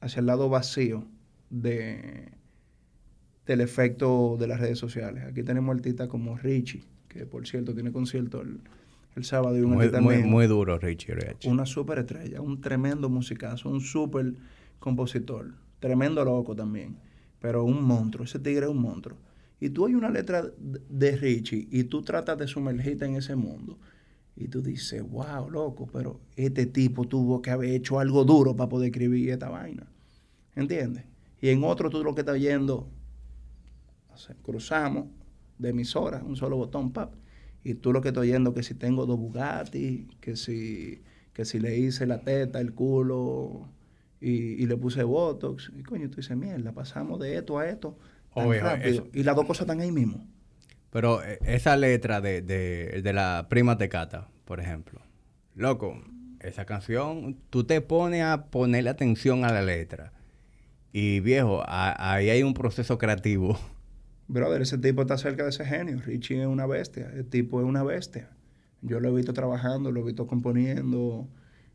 hacia el lado vacío de, del efecto de las redes sociales. Aquí tenemos artistas como Richie, que por cierto tiene concierto el, el sábado y un Muy, artista muy, muy duro, Richie Rich. Una súper estrella, un tremendo musicazo, un súper compositor, tremendo loco también, pero un monstruo, ese tigre es un monstruo. Y tú hay una letra de Richie y tú tratas de sumergirte en ese mundo y tú dices, wow, loco, pero este tipo tuvo que haber hecho algo duro para poder escribir esta vaina. ¿Entiendes? Y en otro tú lo que estás yendo, o sea, cruzamos de emisora, un solo botón, pap. Y tú lo que estás oyendo que si tengo dos Bugatti, que si, que si le hice la teta, el culo y, y le puse Botox. Y coño, tú dices, mierda, pasamos de esto a esto tan Obvio, rápido. eso. Y las dos cosas están ahí mismo. Pero eh, esa letra de, de, la prima Tecata, por ejemplo. Loco, esa canción, tú te pones a ponerle atención a la letra. Y viejo, ahí hay un proceso creativo. Brother, ese tipo está cerca de ese genio. Richie es una bestia. El tipo es una bestia. Yo lo he visto trabajando, lo he visto componiendo.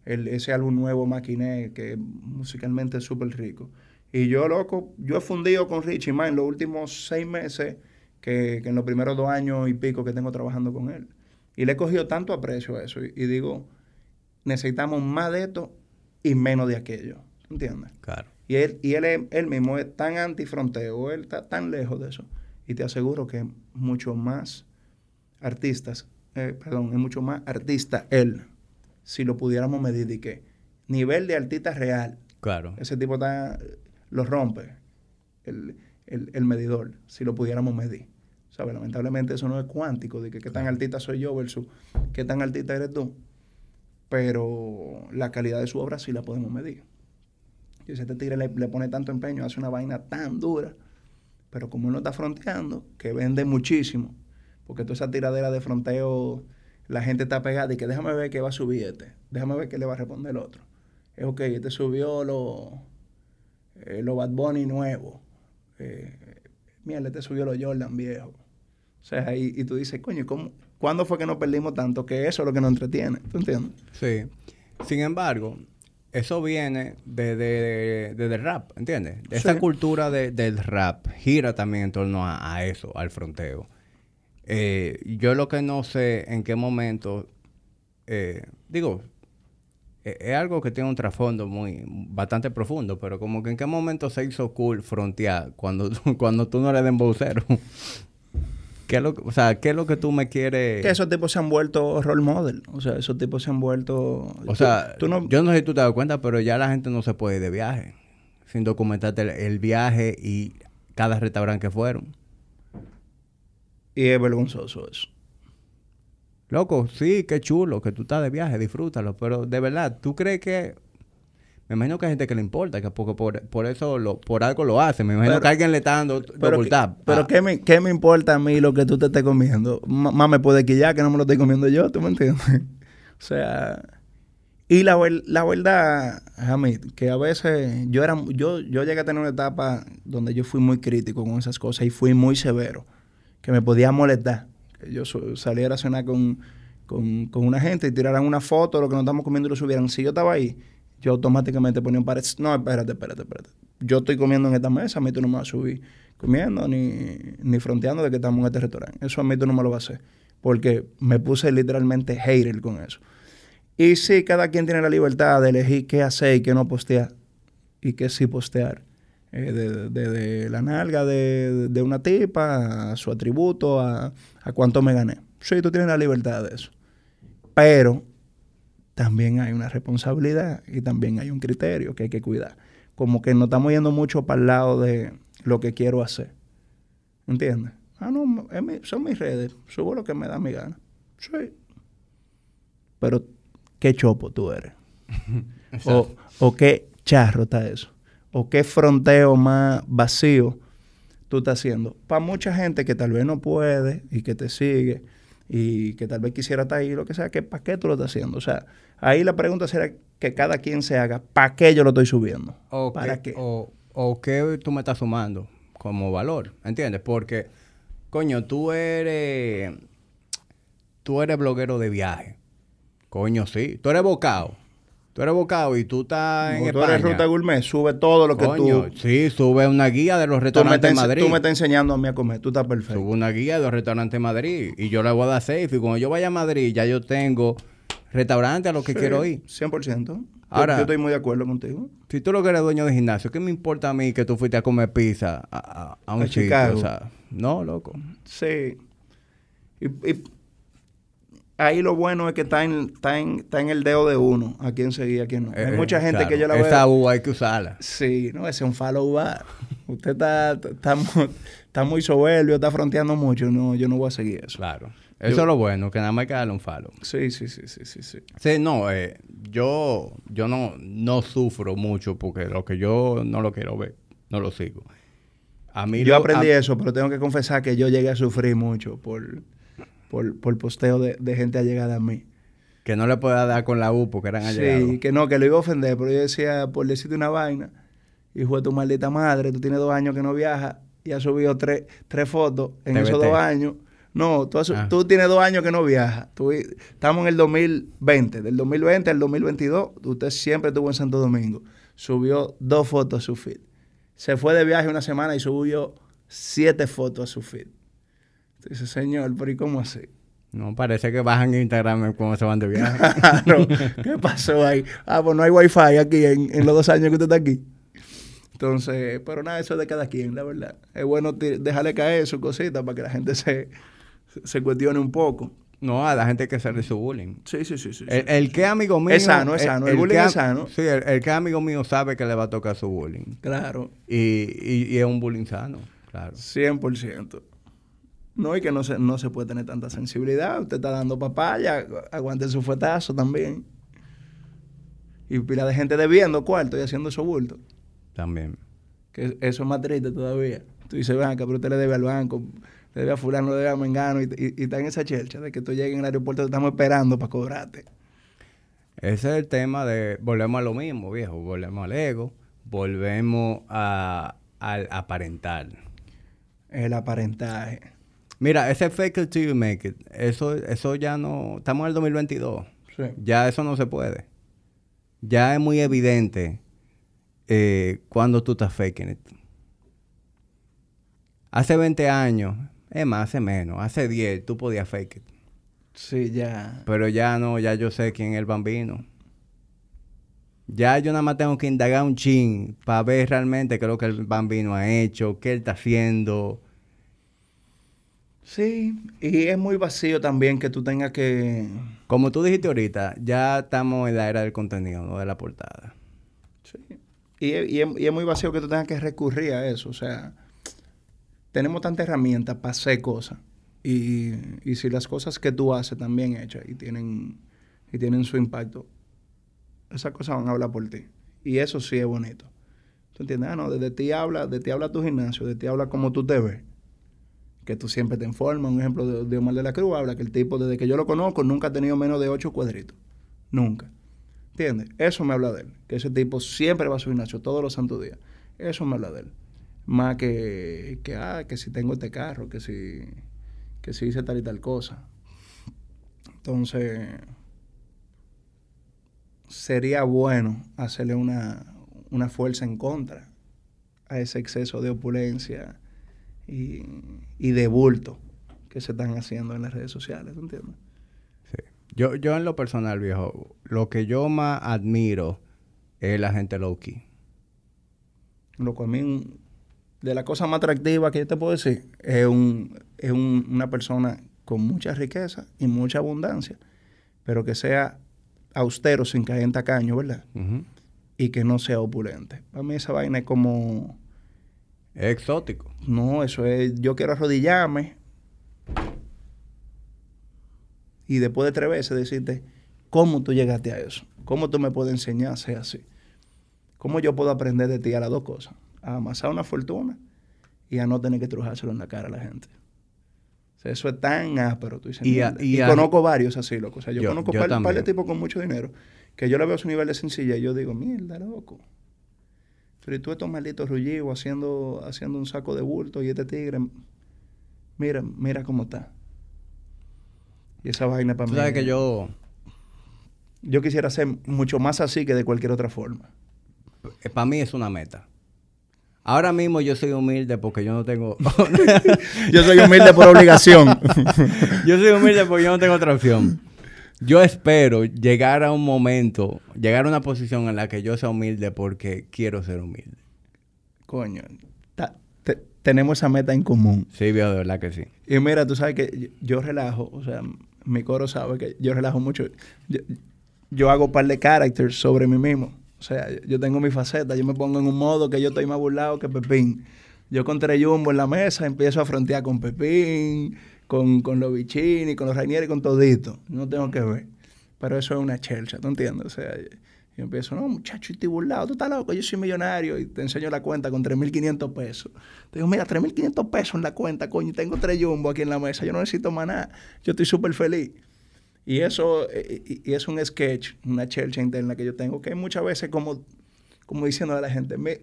El, ese álbum nuevo, Maquiné, que musicalmente es súper rico. Y yo, loco, yo he fundido con Richie en los últimos seis meses que, que en los primeros dos años y pico que tengo trabajando con él. Y le he cogido tanto aprecio a eso. Y, y digo, necesitamos más de esto y menos de aquello. ¿Entiendes? Claro. Y él, y él, él mismo es tan antifronteo, él está tan lejos de eso. Y te aseguro que mucho más artistas, eh, perdón, es mucho más artista él, si lo pudiéramos medir de que nivel de artista real, Claro. ese tipo está, lo rompe el, el- el medidor, si lo pudiéramos medir. ¿Sabes? Lamentablemente eso no es cuántico, de que qué tan artista soy yo versus qué tan artista eres tú. Pero la calidad de su obra sí la podemos medir. Y si este tigre le, le pone tanto empeño, hace una vaina tan dura, pero como él no está fronteando, que vende muchísimo, porque toda esa tiradera de fronteo, la gente está pegada y que déjame ver qué va a subir este, déjame ver qué le va a responder el otro. Es ok, este subió los eh, lo Bad Bunny nuevo. Eh, mierda, este subió los Jordan viejo. O sea, y, y tú dices, coño, ¿cómo, ¿cuándo fue que nos perdimos tanto? Que eso es lo que nos entretiene. ¿Tú entiendes? Sí. Sin embargo, eso viene de, de- de- rap, ¿entiendes? De Esa Sí. cultura de- del rap gira también en torno a, a eso, al fronteo. Eh, yo lo que no sé en qué momento, eh, digo, eh, es algo que tiene un trasfondo muy bastante profundo, pero como que en qué momento se hizo cool frontear cuando, tú- cuando tú no eres dembocero. ¿Qué es lo, que- o sea, ¿qué es lo que tú me quieres...? Que esos tipos se han vuelto role model. O sea, esos tipos se han vuelto... O tú- sea, tú no... yo no sé si tú te das cuenta, pero ya la gente no se puede ir de viaje sin documentarte el, el viaje y cada restaurante que fueron. Y es vergonzoso eso. Loco, sí, qué chulo que tú estás de viaje, disfrútalo, pero de verdad, ¿tú crees que me imagino que hay gente que le importa, que porque por, por eso lo, por algo lo hace. Me imagino Pero- que alguien le está dando Pero, double que- tap. pero Ah, ¿qué, me, ¿qué me importa a mí lo que tú te estés comiendo? Más me puede quillar que no me lo estoy comiendo yo, ¿tú me entiendes? o sea... Y la, la verdad, Hamid, que a veces yo era yo, yo llegué a tener una etapa donde yo fui muy crítico con esas cosas y fui muy severo, que me podía molestar. Que yo saliera a cenar con, con, con una gente y tiraran una foto de lo que nos estamos comiendo y lo subieran. Si yo estaba ahí, yo automáticamente ponía un pared. No, espérate, espérate, espérate. Yo estoy comiendo en esta mesa, a mí tú no me vas a subir comiendo ni, ni fronteando de que estamos en este restaurante. Eso a mí tú no me lo vas a hacer. Porque me puse literalmente hater con eso. Y sí, cada quien tiene la libertad de elegir qué hacer y qué no postear. Y qué sí postear. desde de, la nalga de, de, una tipa, a su atributo, a, a cuánto me gané. Sí, tú tienes la libertad de eso. Pero también hay una responsabilidad y también hay un criterio que hay que cuidar. Como que no estamos yendo mucho para el lado de lo que quiero hacer. ¿Entiendes? Ah, no, son mis redes, subo lo que me da mi gana. Sí. Pero, ¿qué chopo tú eres? o, o, qué charro está eso. O qué fronteo más vacío tú estás haciendo. Para mucha gente que tal vez no puede y que te sigue y que tal vez quisiera estar ahí, lo que sea, que ¿para qué tú lo estás haciendo? O sea, ahí la pregunta será que cada quien se haga, ¿para qué yo lo estoy subiendo? O ¿Para qué? O, o qué tú me estás sumando como valor, ¿entiendes? Porque, coño, tú eres, tú eres bloguero de viaje. Coño, sí. Tú eres bocado. Tú eres bocado y tú estás en tú eres Ruta Gourmet, sube todo lo que tú... Sí, sube una guía de los restaurantes de Madrid. Tú me estás enseñando a mí a comer, tú estás perfecto. Sube una guía de los restaurantes de Madrid y yo le voy a dar safe. Y cuando yo vaya a Madrid, ya yo tengo restaurante a los que quiero ir. 100%. Ahora, yo, estoy muy de acuerdo contigo. Si tú lo que eres dueño de gimnasio, ¿qué me importa a mí que tú fuiste a comer pizza a, un chico? O sea, no, loco. Sí. y ahí lo bueno es que está en, está en, está en el dedo de uno, a quién seguir, a quién no. hay eh, mucha gente que yo la veo. Esa U hay que usarla. Sí, no, ese es un follow back. Usted está, está, está, muy soberbio, está fronteando mucho. No, yo no voy a seguir eso. Claro. Eso es lo bueno, que nada más hay que darle un follow. Sí, sí, sí, sí, sí. Sí, sí no, eh, yo, yo no, no sufro mucho porque lo que yo no lo quiero ver, no lo sigo. A mí yo aprendí eso, pero tengo que confesar que yo llegué a sufrir mucho por por, por posteo de, de, gente allegada a mí. Que no le pueda dar con la U porque eran allegados. Sí, que no, que lo iba a ofender, pero yo decía, por decirte una vaina, hijo de tu maldita madre, tú tienes dos años que no viajas y has subido tres, tres fotos en esos dos años. No, tú, ah. tú, tienes dos años que no viajas. Tú, estamos en el 2020. Del 2020 al 2022, usted siempre estuvo en Santo Domingo. Subió dos fotos a su feed. Se fue de viaje una semana y subió siete fotos a su feed. Dice, señor, pero ¿y cómo así? No, parece que bajan Instagram cuando se van de viaje. ¿Qué pasó ahí? Ah, pues no hay wifi aquí en, los dos años que usted está aquí. Entonces, pero nada, eso es de cada quien, la verdad. Es bueno dejarle caer su cosita para que la gente se, se cuestione un poco. No, a la gente que de su bullying. Sí, sí, sí. sí, el, que amigo mío. Es sano, es sano. El, bullying es sano. Sí, el, que amigo mío sabe que le va a tocar su bullying. Claro. Y, y, y es un bullying sano, claro. 100%. No, y que no se, no se puede tener tanta sensibilidad. Usted está dando papaya, aguante su fuetazo también. Y pila de gente debiendo cuarto y haciendo eso bulto. También. Que eso es más triste todavía. Tú dices, banca, pero usted le debe al banco, le debe a fulano, le debe a mengano, y, y, está en esa chelcha de que tú llegues en el aeropuerto, te estamos esperando para cobrarte. Ese es el tema de, volvemos a lo mismo, viejo, volvemos al ego, volvemos a, al aparentar. El aparentaje. Mira, ese fake it till you make it, eso, eso ya no... Estamos en el 2022. Ya eso no se puede. Ya es muy evidente eh, cuando tú estás faking it. Hace 20 años, es más, hace menos, hace 10, tú podías fake it. Sí, ya. Pero ya no, ya yo sé quién es el bambino. Ya yo nada más tengo que indagar un chin para ver realmente qué es lo que el bambino ha hecho, qué él está haciendo Sí, y es muy vacío también que tú tengas que... Como tú dijiste ahorita, ya estamos en la era del contenido, no de la portada. Sí. Y, y, es, muy vacío que tú tengas que recurrir a eso. O sea, tenemos tantas herramientas para hacer cosas. Y, y si las cosas que tú haces también hechas y tienen, y tienen su impacto, esas cosas van a hablar por ti. Y eso sí es bonito. ¿Tú entiendes? Ah, no, de ti habla, de ti habla tu gimnasio, de ti habla cómo tú te ves que tú siempre te informas. Un ejemplo de, Omar de la Cruz habla que el tipo, desde que yo lo conozco, nunca ha tenido menos de ocho cuadritos. Nunca. ¿Entiendes? Eso me habla de él. Que ese tipo siempre va a su gimnasio todos los santos días. Eso me habla de él. Más que, que, ah, que si tengo este carro, que si, que si hice tal y tal cosa. Entonces, sería bueno hacerle una, una fuerza en contra a ese exceso de opulencia y, y de bulto que se están haciendo en las redes sociales, ¿entiendes? Sí. Yo, yo en lo personal, viejo, lo que yo más admiro es la gente low-key. Lo que a mí, de la cosa más atractiva que yo te puedo decir, es, un, es un- una persona con mucha riqueza y mucha abundancia, pero que sea austero sin caer en tacaño, ¿verdad? Y que no sea opulente. Para mí esa vaina es como... Es exótico. No, eso es, yo quiero arrodillarme y después de tres veces decirte, ¿cómo tú llegaste a eso? ¿Cómo tú me puedes enseñar a ser así? ¿Cómo yo puedo aprender de ti a las dos cosas? A amasar una fortuna y a no tener que trujárselo en la cara a la gente. O sea, eso es tan áspero, tú dices, Y a- y y, a- conozco varios así, loco. O sea, yo, Yo- conozco un par, par de tipos con mucho dinero que yo le veo su nivel de sencillez y yo digo, mierda, loco. Pero y tú estos malditos rullidos haciendo, haciendo un saco de bulto y este tigre, mira, mira cómo está. Y esa vaina para mí. sabes que yo, Yo quisiera ser mucho más así que de cualquier otra forma. para mí es una meta. Ahora mismo yo soy humilde porque yo no tengo... Yo soy humilde por obligación. yo soy humilde porque yo no tengo otra opción. Yo espero llegar a un momento, llegar a una posición en la que yo sea humilde porque quiero ser humilde. Coño, ta- te- tenemos esa meta en común. Sí, viejo, de verdad que sí. Y mira, tú sabes que yo, yo relajo, o sea, mi coro sabe que yo relajo mucho. Yo, yo hago un par de characters sobre mí mismo. O sea, yo tengo mi faceta, yo me pongo en un modo que yo estoy más burlado que Pepín. Yo con tres jumbo en la mesa empiezo a frontear con Pepín, con, con los bichini, con los Rainieri, con todito. No tengo que ver. Pero eso es una chelcha, ¿tú entiendes? O sea, yo, empiezo, no, muchacho, yo estoy burlado, tú estás loco, yo soy millonario y te enseño la cuenta con 3.500 pesos. Te digo, mira, 3.500 pesos en la cuenta, coño, y tengo tres jumbo aquí en la mesa, yo no necesito más nada, yo estoy súper feliz. Y eso eh, y, y es un sketch, una chelcha interna que yo tengo, que muchas veces como, como diciendo a la gente, "Mi-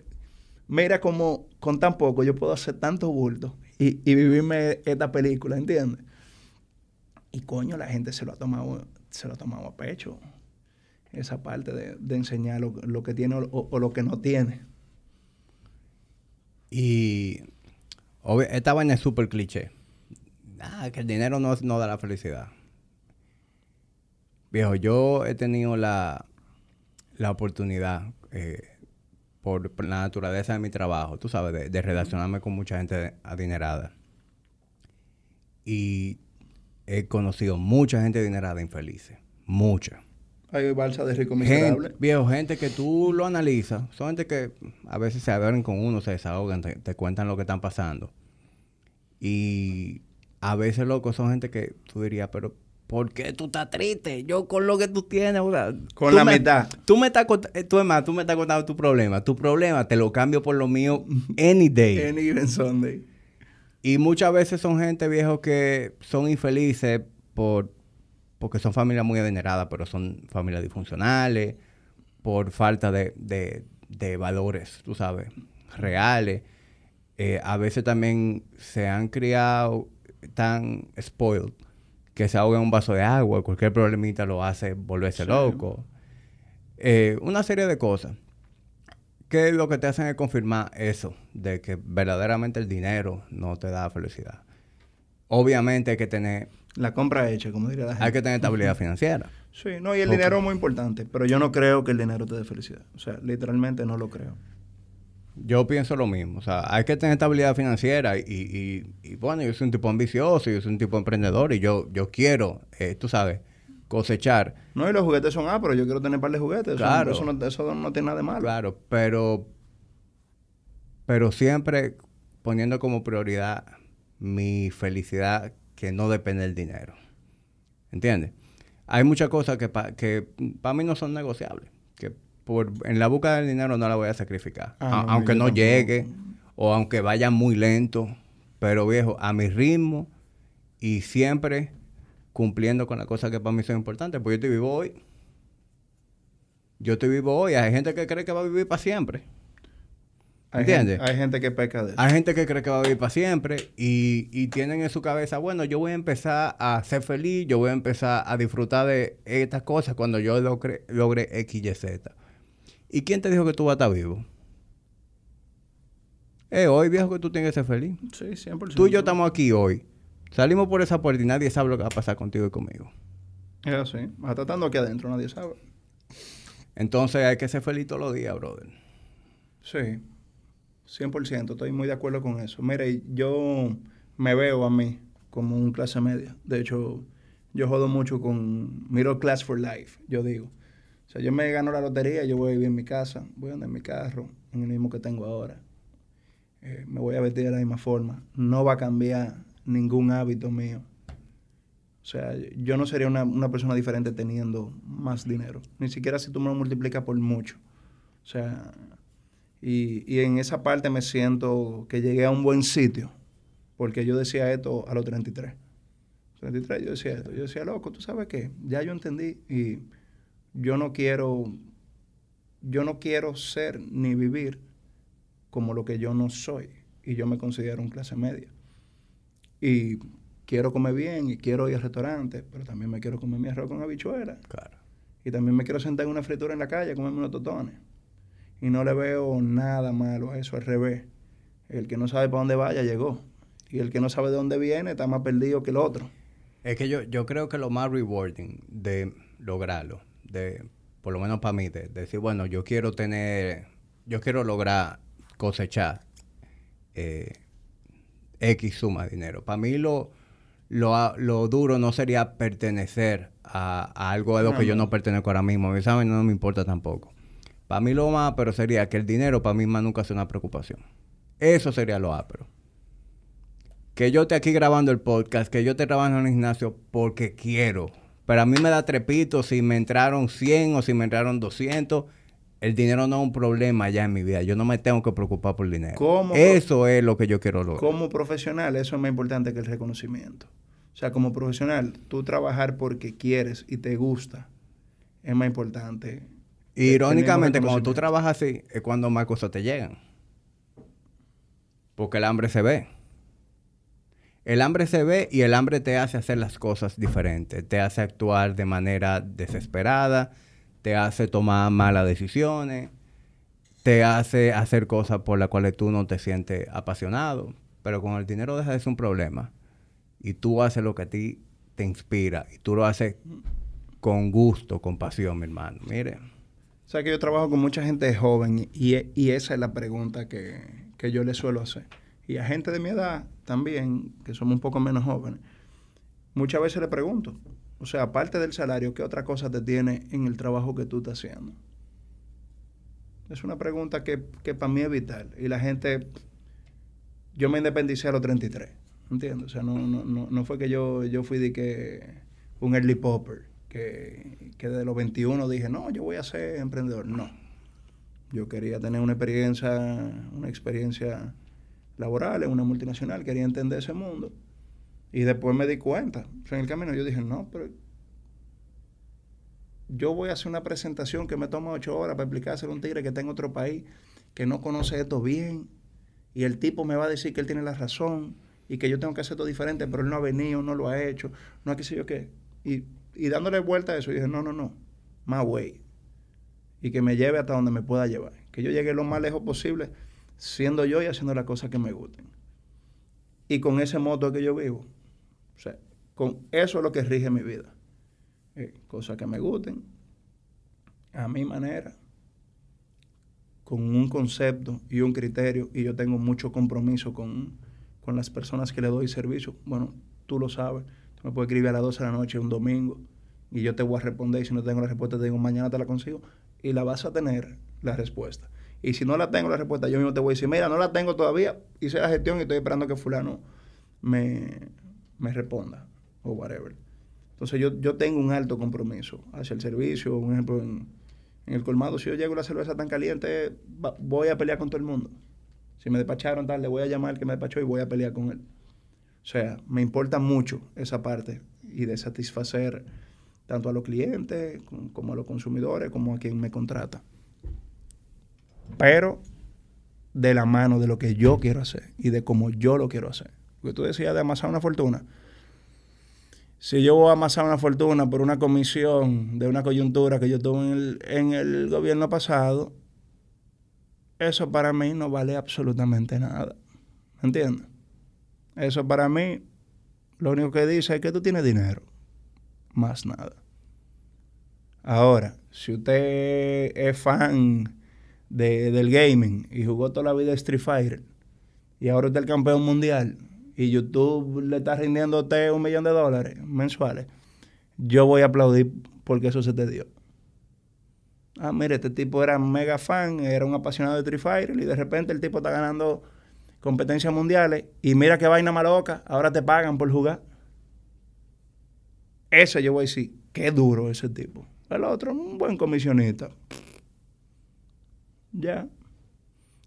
mira como con tan poco yo puedo hacer tanto bulto y, vivirme esta película, ¿entiendes? Y coño, la gente se lo ha tomado, se lo ha tomado a pecho. Esa parte de, enseñar lo, que tiene o, o lo que no tiene. Y obvi- esta vaina es súper cliché. Ah, que el dinero no, no da la felicidad. Viejo, yo he tenido la, la oportunidad, eh, por, por la naturaleza de mi trabajo, tú sabes, de, de relacionarme con mucha gente adinerada. Y he conocido mucha gente adinerada infelices. Mucha. Hay balsa de rico Gente, miserable. viejo, gente que tú lo analizas, son gente que a veces se abren con uno, se desahogan, te, te cuentan lo que están pasando. Y a veces, loco, son gente que tú dirías, pero ¿por qué tú estás triste? Yo con lo que tú tienes, o sea, Con tú la me- mitad. Tú me estás tú es más, tú me estás contando tu problema. Tu problema te lo cambio por lo mío any day. Any given Sunday. Y muchas veces son gente, viejo, que son infelices por porque son familias muy adineradas, pero son familias disfuncionales, por falta de, de- de valores, tú sabes, reales. Eh, a veces también se han criado tan spoiled que se ahoga en un vaso de agua, cualquier problemita lo hace volverse Sí. loco. Eh, una serie de cosas que lo que te hacen es confirmar eso, de que verdaderamente el dinero no te da felicidad. Obviamente hay que tener, La compra hecha, como diría la gente. hay que tener estabilidad financiera. Sí, no, y el dinero es muy importante, pero yo no creo que el dinero te dé felicidad. O sea, literalmente no lo creo. Yo pienso lo mismo. O sea, hay que tener estabilidad financiera y, y- y, bueno, yo soy un tipo ambicioso, yo soy un tipo emprendedor y yo, yo quiero, eh, tú sabes, cosechar. No, y los juguetes son ah, pero yo quiero tener un par de juguetes. Claro. Eso, no, eso no tiene nada de malo. Claro, pero, pero siempre poniendo como prioridad mi felicidad que no depende del dinero. ¿Entiendes? Hay muchas cosas que para que para mí no son negociables. Por, en la búsqueda del dinero no la voy a sacrificar. Ah, A- aunque no tampoco. llegue o aunque vaya muy lento. Pero viejo, a mi ritmo y siempre cumpliendo con las cosas que para mí son importantes. Pues yo estoy vivo hoy. Yo estoy vivo hoy. Hay gente que cree que va a vivir para siempre. Hay ¿Entiendes? Gente, hay gente que peca de eso. Hay gente que cree que va a vivir para siempre y, y tienen en su cabeza, bueno, yo voy a empezar a ser feliz, yo voy a empezar a disfrutar de estas cosas cuando yo logre, logre X, Y, Z. ¿Y quién te dijo que tú vas a estar vivo? Eh, hoy viejo que tú tienes que ser feliz. Sí, 100%. Tú y yo estamos aquí hoy. Salimos por esa puerta y nadie sabe lo que va a pasar contigo y conmigo. Es así. Hasta estando aquí adentro, nadie sabe. Entonces hay que ser feliz todos los días, brother. Sí. 100%, estoy muy de acuerdo con eso. Mire, yo me veo a mí como un clase media. De hecho, yo jodo mucho con Middle Class for Life, yo digo. O sea, yo me gano la lotería, yo voy a vivir en mi casa, voy a andar en mi carro, en el mismo que tengo ahora. Eh, me voy a vestir de la misma forma. No va a cambiar ningún hábito mío. O sea, yo no sería una, una persona diferente teniendo más dinero. Ni siquiera si tú me lo multiplicas por mucho. O sea, y, y en esa parte me siento que llegué a un buen sitio. Porque yo decía esto a los 33. 33 yo decía esto. Yo decía, loco, ¿tú sabes qué? Ya yo entendí y yo no quiero, yo no quiero ser ni vivir como lo que yo no soy. Y yo me considero un clase media. Y quiero comer bien y quiero ir al restaurante, pero también me quiero comer mi arroz con habichuela. Claro. Y también me quiero sentar en una fritura en la calle comerme unos totones. Y no le veo nada malo a eso, al revés. El que no sabe para dónde vaya, llegó. Y el que no sabe de dónde viene, está más perdido que el otro. Es que yo, yo creo que lo más rewarding de lograrlo, de por lo menos para mí, de, de decir, bueno, yo quiero tener, yo quiero lograr cosechar eh, X suma de dinero. Para mí lo, lo, lo duro no sería pertenecer a, algo a lo que yo no pertenezco ahora mismo. A ¿saben? No me importa tampoco. Para mí lo más pero sería que el dinero para mí más nunca sea una preocupación. Eso sería lo ápero. Que yo esté aquí grabando el podcast, que yo esté trabajando en el gimnasio porque quiero. Pero a mí me da trepito si me entraron 100 o si me entraron 200. El dinero no es un problema ya en mi vida. Yo no me tengo que preocupar por el dinero. ¿Cómo? Eso es lo que yo quiero lograr. Como profesional, eso es más importante que el reconocimiento. O sea, como profesional, tú trabajar porque quieres y te gusta es más importante. Irónicamente, cuando tú trabajas así, es cuando más cosas te llegan. Porque el hambre se ve. El hambre se ve y el hambre te hace hacer las cosas diferentes. Te hace actuar de manera desesperada, te hace tomar malas decisiones, te hace hacer cosas por las cuales tú no te sientes apasionado. Pero con el dinero deja de ser un problema. Y tú haces lo que a ti te inspira. Y tú lo haces con gusto, con pasión, mi hermano. Mire. O sea, que yo trabajo con mucha gente joven y, esa es la pregunta que yo le suelo hacer. Y a gente de mi edad también, que somos un poco menos jóvenes, muchas veces le pregunto, o sea, aparte del salario, ¿qué otra cosa te tiene en el trabajo que tú estás haciendo? Es una pregunta que, que para mí es vital. Y la gente, yo me independicé a los 33, ¿entiendes? O sea, no, no, no, no fue que yo, yo fui de que un early popper, que, que de los 21 dije, no, yo voy a ser emprendedor. No. Yo quería tener una experiencia, una experiencia laboral en una multinacional, quería entender ese mundo. Y después me di cuenta, en el camino yo dije, no, pero yo voy a hacer una presentación que me toma ocho horas para explicárselo a un tigre que está en otro país, que no conoce esto bien, y el tipo me va a decir que él tiene la razón y que yo tengo que hacer todo diferente, pero él no ha venido, no lo ha hecho, no ha qué sé yo qué. Y, y dándole vuelta a eso, dije, no, no, no, más way. Y que me lleve hasta donde me pueda llevar. Que yo llegue lo más lejos posible, siendo yo y haciendo las cosas que me gusten. Y con ese modo es que yo vivo. O sea, con eso es lo que rige mi vida. Eh, cosas que me gusten, a mi manera, con un concepto y un criterio, y yo tengo mucho compromiso con, con las personas que le doy servicio. Bueno, tú lo sabes, tú me puedes escribir a las 12 de la noche un domingo, y yo te voy a responder, y si no tengo la respuesta, te digo, mañana te la consigo, y la vas a tener la respuesta. Y si no la tengo la respuesta, yo mismo te voy a decir, mira, no la tengo todavía, hice la gestión y estoy esperando que fulano me, me responda, o whatever. Entonces yo, yo tengo un alto compromiso hacia el servicio. Un ejemplo, en, el colmado, si yo llego la cerveza tan caliente, voy a pelear con todo el mundo. Si me despacharon tal, le voy a llamar al que me despachó y voy a pelear con él. O sea, me importa mucho esa parte y de satisfacer tanto a los clientes como a los consumidores, como a quien me contrata. Pero de la mano de lo que yo quiero hacer y de cómo yo lo quiero hacer. Porque tú decías de amasar una fortuna. Si yo voy a amasar una fortuna por una comisión de una coyuntura que yo tuve en el, en el gobierno pasado, eso para mí no vale absolutamente nada. ¿Me entiendes? Eso para mí lo único que dice es que tú tienes dinero. Más nada. Ahora, si usted es fan de, del gaming y jugó toda la vida Street Fighter y ahora es el campeón mundial y YouTube le está rindiéndote un millón de dólares mensuales, yo voy a aplaudir porque eso se te dio. Ah, mire, este tipo era mega fan, era un apasionado de Street Fighter y de repente el tipo está ganando competencias mundiales y mira qué vaina maloca, ahora te pagan por jugar. Eso yo voy a decir, qué duro ese tipo. El otro, un buen comisionista. Ya.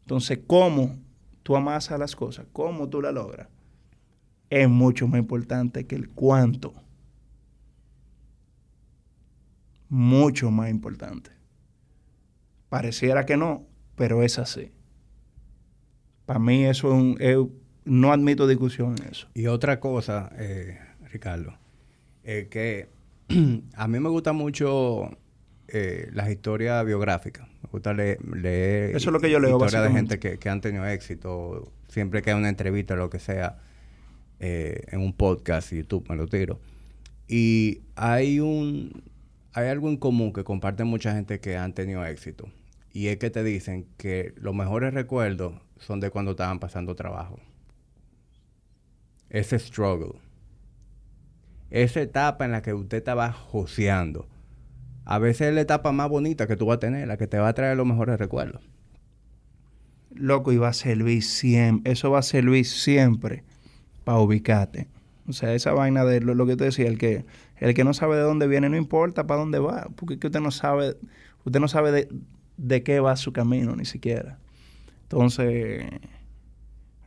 Entonces, ¿cómo tú amasas las cosas? ¿Cómo tú las logras? Es mucho más importante que el cuánto. Mucho más importante. Pareciera que no, pero es así. Para mí eso es un... no admito discusión en eso. Y otra cosa, eh, Ricardo, es que a mí me gusta mucho eh, las historias biográficas. Gusta leer, Eso es lo que yo leo, historias de gente que, que, han tenido éxito. Siempre que hay una entrevista o lo que sea, eh, en un podcast, YouTube, me lo tiro. Y hay un... Hay algo en común que comparten mucha gente que han tenido éxito. Y es que te dicen que los mejores recuerdos son de cuando estaban pasando trabajo. Ese struggle esa etapa en la que usted estaba joseando, a veces es la etapa más bonita que tú vas a tener, la que te va a traer los mejores recuerdos. Loco, y va a servir siempre, eso va a servir siempre para ubicarte. O sea, esa vaina de lo, que te decía, el que, el que no sabe de dónde viene, no importa para dónde va, porque usted no sabe, usted no sabe de, de qué va su camino ni siquiera. Entonces,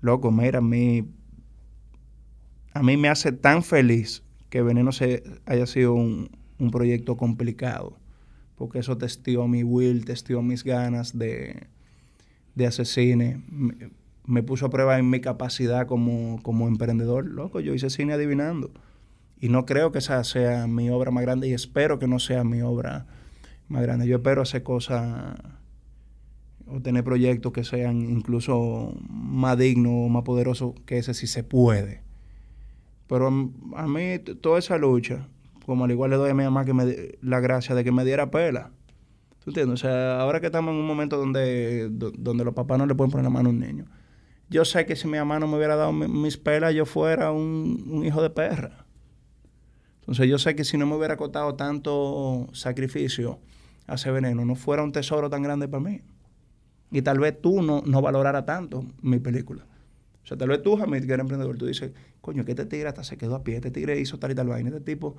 loco, mira, a mí, a mí me hace tan feliz que Veneno se, haya sido un, proyecto complicado, porque eso testió mi will, testió mis ganas de, de hacer cine. Me, puso a prueba en mi capacidad como, como emprendedor. Loco, yo hice cine adivinando. Y no creo que esa sea mi obra más grande y espero que no sea mi obra más grande. Yo espero hacer cosas o tener proyectos que sean incluso más dignos o más poderosos que ese si se puede. Pero a mí toda esa lucha, como al igual le doy a mi mamá que me, la gracia de que me diera pela. ¿Tú entiendes? O sea, ahora que estamos en un momento donde, donde los papás no le pueden poner la mano a un niño. Yo sé que si mi mamá no me hubiera dado mis pelas, yo fuera un, hijo de perra. Entonces yo sé que si no me hubiera costado tanto sacrificio hacer veneno, no fuera un tesoro tan grande para mí. Y tal vez tú no, no valorara tanto mi película. O sea, tal vez tú, Jamil, que eres emprendedor, tú dices, coño, que este tigre hasta se quedó a pie, este tigre hizo tal y tal vaina, este tipo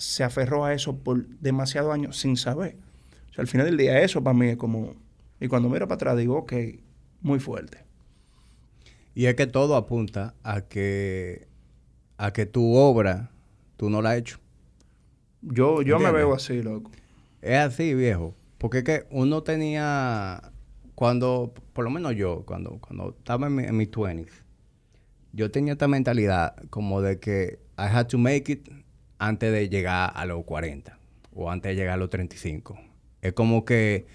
se aferró a eso por demasiados años sin saber. O sea, al final del día eso para mí es como... Y cuando miro para atrás digo, ok, muy fuerte. Y es que todo apunta a que, a que tu obra, tú no la has hecho. Yo, yo me veo así, loco. Es así, viejo. Porque es que uno tenía cuando, por lo menos yo, cuando, cuando estaba en, mi, mis 20s, yo tenía esta mentalidad como de que I had to make it antes de llegar a los 40 o antes de llegar a los 35. Es como que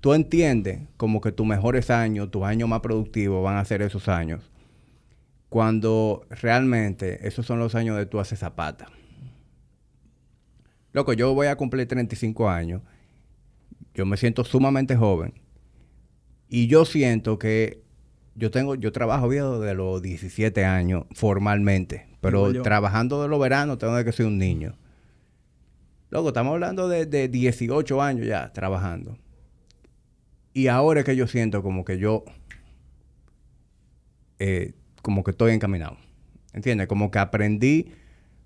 tú entiendes como que tus mejores años, tus años más productivos van a ser esos años. Cuando realmente esos son los años de tú haces zapata. Loco, yo voy a cumplir 35 años. Yo me siento sumamente joven. Y yo siento que yo tengo, yo trabajo viejo de los 17 años formalmente, pero trabajando de los veranos tengo que ser un niño. Luego, estamos hablando de, de 18 años ya trabajando. Y ahora es que yo siento como que yo, eh, como que estoy encaminado. ¿Entiendes? Como que aprendí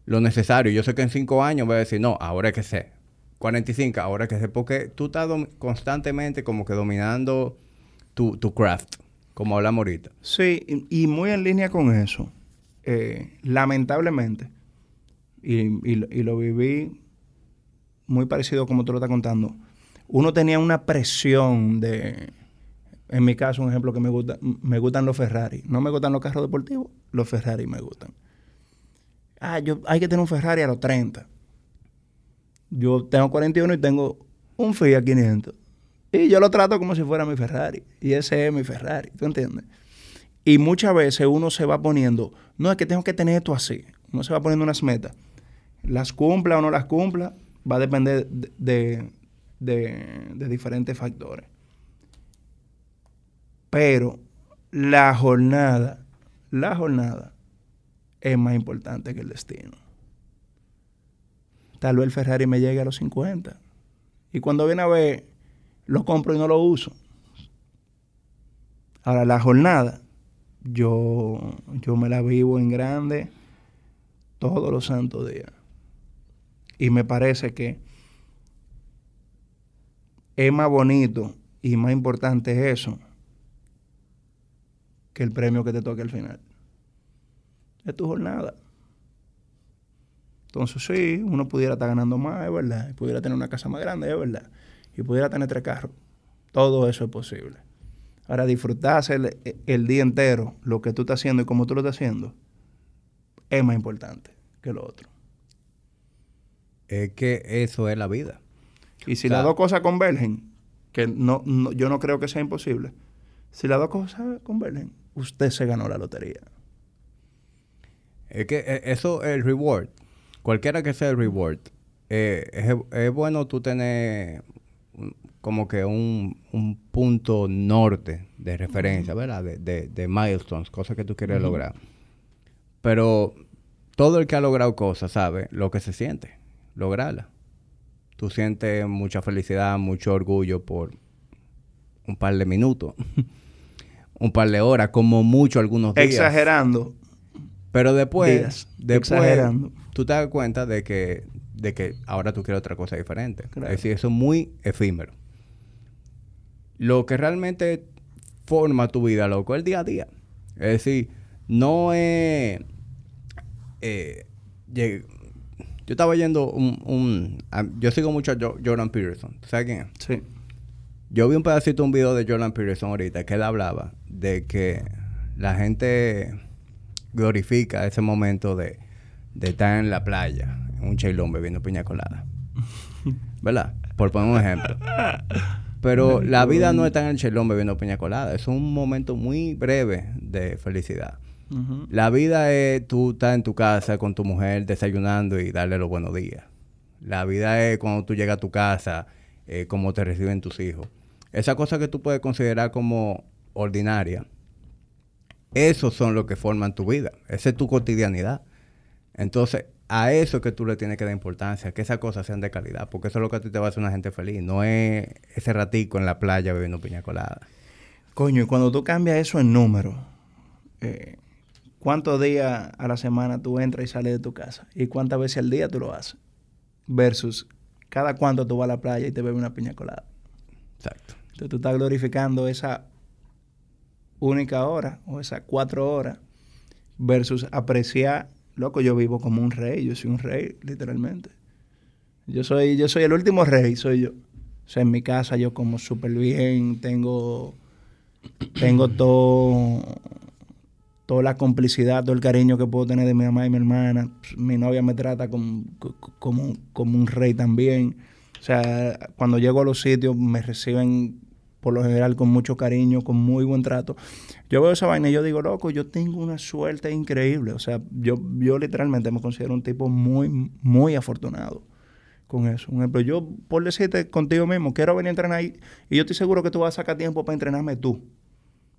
lo necesario. Yo sé que en 5 años voy a decir, no, ahora es que sé. 45, ahora es que sé. Porque tú estás constantemente como que dominando tu, tu craft, como hablamos ahorita. Sí, y, muy en línea con eso. Eh, lamentablemente, y, y, lo viví muy parecido como tú lo estás contando, uno tenía una presión de, en mi caso, un ejemplo que me gusta, me gustan los Ferrari. No me gustan los carros deportivos, los Ferrari me gustan. Ah, yo hay que tener un Ferrari a los 30. Yo tengo 41 y tengo un Fiat 500. Y yo lo trato como si fuera mi Ferrari. Y ese es mi Ferrari, ¿tú entiendes? Y muchas veces uno se va poniendo, no es que tengo que tener esto así. Uno se va poniendo unas metas. Las cumpla o no las cumpla, va a depender de, de, diferentes factores. Pero la jornada, la jornada es más importante que el destino. Tal vez el Ferrari me llegue a los 50. Y cuando viene a ver, lo compro y no lo uso. Ahora, la jornada, yo, yo me la vivo en grande todos los santos días. Y me parece que es más bonito y más importante eso que el premio que te toque al final. Es tu jornada. Entonces sí, uno pudiera estar ganando más, es verdad. Y pudiera tener una casa más grande, es verdad. Y pudiera tener tres carros. Todo eso es posible. Ahora, disfrutarse el, el día entero, lo que tú estás haciendo y cómo tú lo estás haciendo, es más importante que lo otro. Es que eso es la vida. Y si las dos cosas convergen, que no, yo no creo que sea imposible, si las dos cosas convergen, usted se ganó la lotería. Es que eh, eso, el reward, cualquiera que sea el reward, eh, es, bueno tú tener como que un, punto norte de referencia, ¿verdad? De, de, milestones, cosas que tú quieres lograr. Pero todo el que ha logrado cosas sabe lo que se siente, lograrla. Tú sientes mucha felicidad, mucho orgullo por un par de minutos, un par de horas, como mucho algunos días. Exagerando. Pero después, después tú te das cuenta de que, de que ahora tú quieres otra cosa diferente. Es decir, eso es muy efímero. Lo que realmente forma tu vida, loco, es el día a día. Es decir, no es... Eh, yo estaba yendo un, yo sigo mucho a Jordan Peterson. ¿Sabes quién es? Sí. Yo vi un pedacito de un video de Jordan Peterson ahorita que él hablaba de que la gente glorifica ese momento de, estar en la playa, en un chailón bebiendo piña colada. ¿Verdad? Por poner un ejemplo. Pero la vida no está en el chailón bebiendo piña colada. Es un momento muy breve de felicidad. La vida es tú estar en tu casa con tu mujer desayunando y darle los buenos días. La vida es cuando tú llegas a tu casa, eh, cómo te reciben tus hijos. Esa cosa que tú puedes considerar como ordinaria, esos son los que forman tu vida. Esa es tu cotidianidad. Entonces, a eso es que tú le tienes que dar importancia, que esas cosas sean de calidad, porque eso es lo que a ti te va a hacer una gente feliz. No es ese ratico en la playa bebiendo piña colada. Coño, y cuando tú cambias eso en número, eh, cuántos días a la semana tú entras y sales de tu casa y cuántas veces al día tú lo haces. Versus cada cuánto tú vas a la playa y te bebes una piña colada. Exacto. Entonces tú estás glorificando esa única hora o esas cuatro horas versus apreciar, loco, yo vivo como un rey, yo soy un rey, literalmente. Yo soy, yo soy el último rey, soy yo. O sea, en mi casa yo como súper bien, tengo, tengo todo toda la complicidad, todo el cariño que puedo tener de mi mamá y mi hermana. Mi novia me trata como, como, como un rey también. O sea, cuando llego a los sitios me reciben por lo general con mucho cariño, con muy buen trato. Yo veo esa vaina y yo digo, loco, yo tengo una suerte increíble. O sea, yo, yo literalmente me considero un tipo muy, muy afortunado con eso. Un ejemplo, yo por decirte contigo mismo, quiero venir a entrenar y yo estoy seguro que tú vas a sacar tiempo para entrenarme tú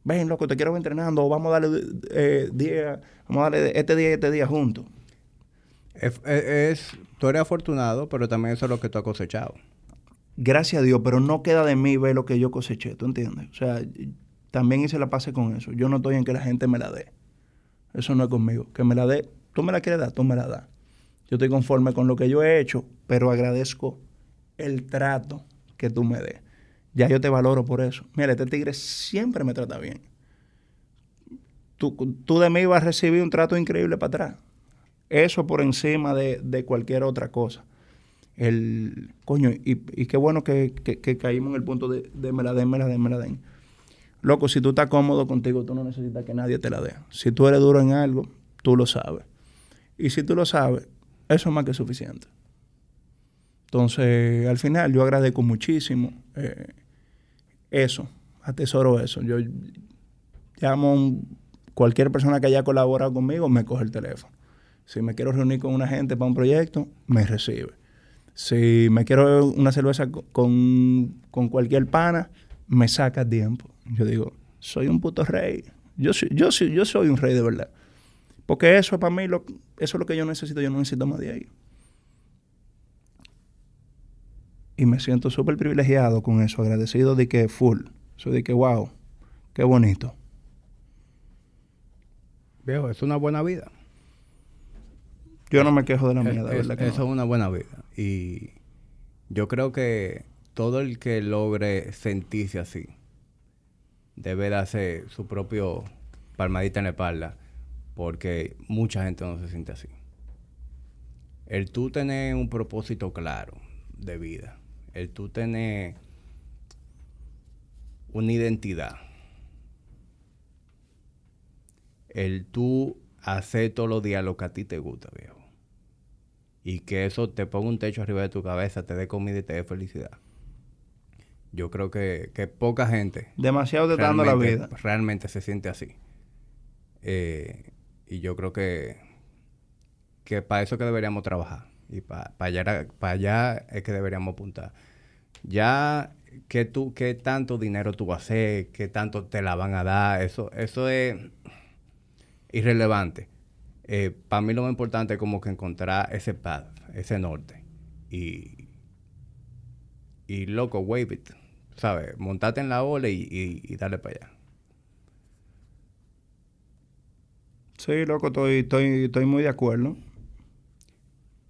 ven, loco, te quiero ver entrenando, vamos a darle eh, día, vamos a darle este día y este día juntos. Es, tú eres afortunado, pero también eso es lo que tú has cosechado. Gracias a Dios, pero no queda de mí ver lo que yo coseché, ¿tú entiendes? O sea, también hice la pase con eso. Yo no estoy en que la gente me la dé. Eso no es conmigo. Que me la dé, tú me la quieres dar, tú me la das. Yo estoy conforme con lo que yo he hecho, pero agradezco el trato que tú me des. Ya yo te valoro por eso. Mira, este tigre siempre me trata bien. Tú, tú de mí vas a recibir un trato increíble para atrás. Eso por encima de, cualquier otra cosa. El, coño, y, qué bueno que, caímos en el punto de, de me la den, me la den, me la den. Loco, si tú estás cómodo contigo, tú no necesitas que nadie te la dé. Si tú eres duro en algo, tú lo sabes. Y si tú lo sabes, eso es más que suficiente. Entonces, al final, yo agradezco muchísimo. Eh, eso, atesoro eso. Yo llamo a cualquier persona que haya colaborado conmigo, me coge el teléfono. Si me quiero reunir con una gente para un proyecto, me recibe. Si me quiero una cerveza con, con cualquier pana, me saca tiempo. Yo digo, soy un puto rey. Yo, soy- yo, soy- yo soy un rey de verdad. Porque eso para mí, lo, eso es lo que yo necesito. Yo no necesito más de ahí. Y me siento súper privilegiado con eso, agradecido de que full. Eso de que, wow, qué bonito. Viejo, es una buena vida. Yo no me quejo de la mía, de Es- verdad que eso no. es una buena vida. Y yo creo que todo el que logre sentirse así debe darse su propio palmadita en la espalda porque mucha gente no se siente así. El tú tener un propósito claro de vida, el tú tener una identidad, el tú hacer todos los días lo que a ti te gusta, viejo. Y que eso te ponga un techo arriba de tu cabeza, te dé comida y te dé felicidad. Yo creo que, que poca gente Demasiado te está dando la vida. realmente se siente así. Eh, y yo creo que, que para eso que deberíamos trabajar. Y para allá, era- pa' allá es que deberíamos apuntar. Ya que tú, qué tanto dinero tú vas a hacer, qué tanto te la van a dar, eso, eso es irrelevante. para mí lo más importante es como que encontrar ese path, ese norte. Y, y loco, wave it. ¿Sabes? Montate en la ola y, y, y dale para allá. Sí, loco, estoy, estoy, estoy muy de acuerdo.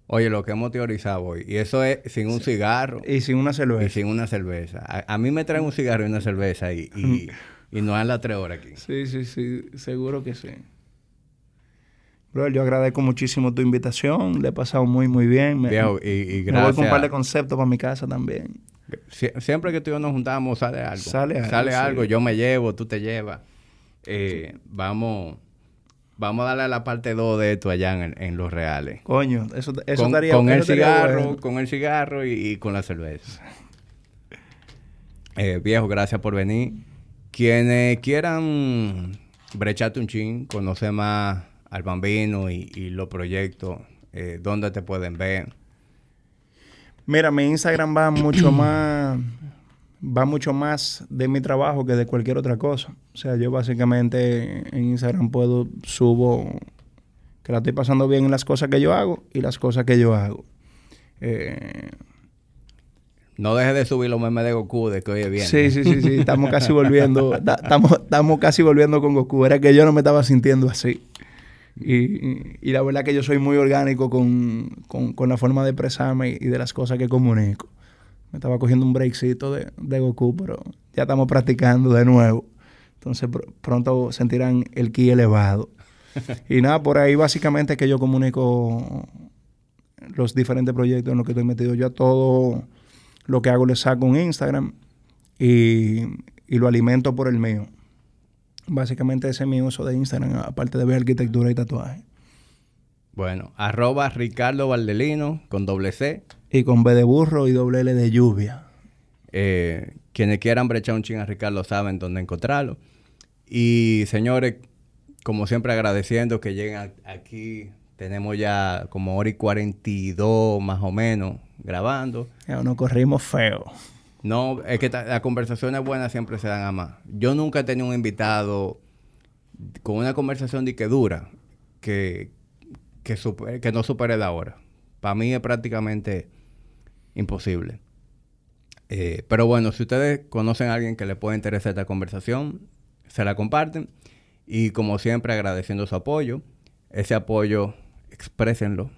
Oye, lo que hemos teorizado hoy, y eso es sin un cigarro Y sin una y cerveza. sin una cerveza. A, a mí me traen un cigarro y una cerveza y, y, y no dan las tres horas aquí. Sí, sí, sí, seguro que sí. Bro, yo agradezco muchísimo tu invitación. Le he pasado muy, muy bien. Me, Viejo, y, y me voy con un par de gracias. conceptos para mi casa también. Sie- siempre que tú y yo nos juntamos, sale algo. Sale algo, Sale sí. algo, yo me llevo, tú te llevas. Eh, vamos, vamos a darle a la parte 2 de esto allá en, en Los Reales. Coño, eso, eso con, estaría con eso el cigarro, bueno. con el cigarro y, y con la cerveza. Eh, viejo, gracias por venir. Quienes quieran brecharte un chin, conocer más al bambino y, y los proyectos, eh, dónde te pueden ver. Mira, mi Instagram va mucho más va mucho más de mi trabajo que de cualquier otra cosa. O sea, yo básicamente en Instagram puedo subo que la estoy pasando bien en las cosas que yo hago y las cosas que yo hago. Eh, No dejes de subir los memes de Goku de que hoy es bien. sí, sí, sí, sí, estamos casi volviendo, estamos casi volviendo con Goku. Era que yo no me estaba sintiendo así. Y, la verdad que yo soy muy orgánico con, con- con la forma de expresarme y, de las cosas que comunico. Me estaba cogiendo un breakcito de, de Goku, pero ya estamos practicando de nuevo. Entonces pr- pronto sentirán el ki elevado. y nada, por ahí básicamente que yo comunico los diferentes proyectos en los que estoy metido. Yo a todo lo que hago le saco un Instagram y, y lo alimento por el mío. Básicamente ese es mi uso de Instagram, aparte de ver arquitectura y tatuaje. Bueno, arroba Ricardo Valdelino con doble C. Y con B de burro y doble L de lluvia. Eh, quienes quieran brechar un ching a Ricardo saben dónde encontrarlo. Y señores, como siempre agradeciendo que lleguen a- aquí. Tenemos ya como hora y 42 más o menos grabando. Ya nos corrimos feo. No, es que las conversaciones buenas siempre se dan a más. Yo nunca he tenido un invitado con una conversación de que dura, que, que, super- que no supere la hora. Para mí es prácticamente imposible. Eh, pero bueno, si ustedes conocen a alguien que le pueda interesar esta conversación, se la comparten. Y como siempre, agradeciendo su apoyo. Ese apoyo, exprésenlo.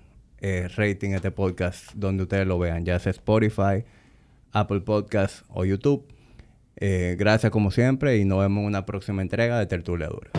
Eh, rating este podcast donde ustedes lo vean, ya sea Spotify, Apple Podcast o YouTube. Eh, gracias como siempre y nos vemos en una próxima entrega de Tertulia Dura.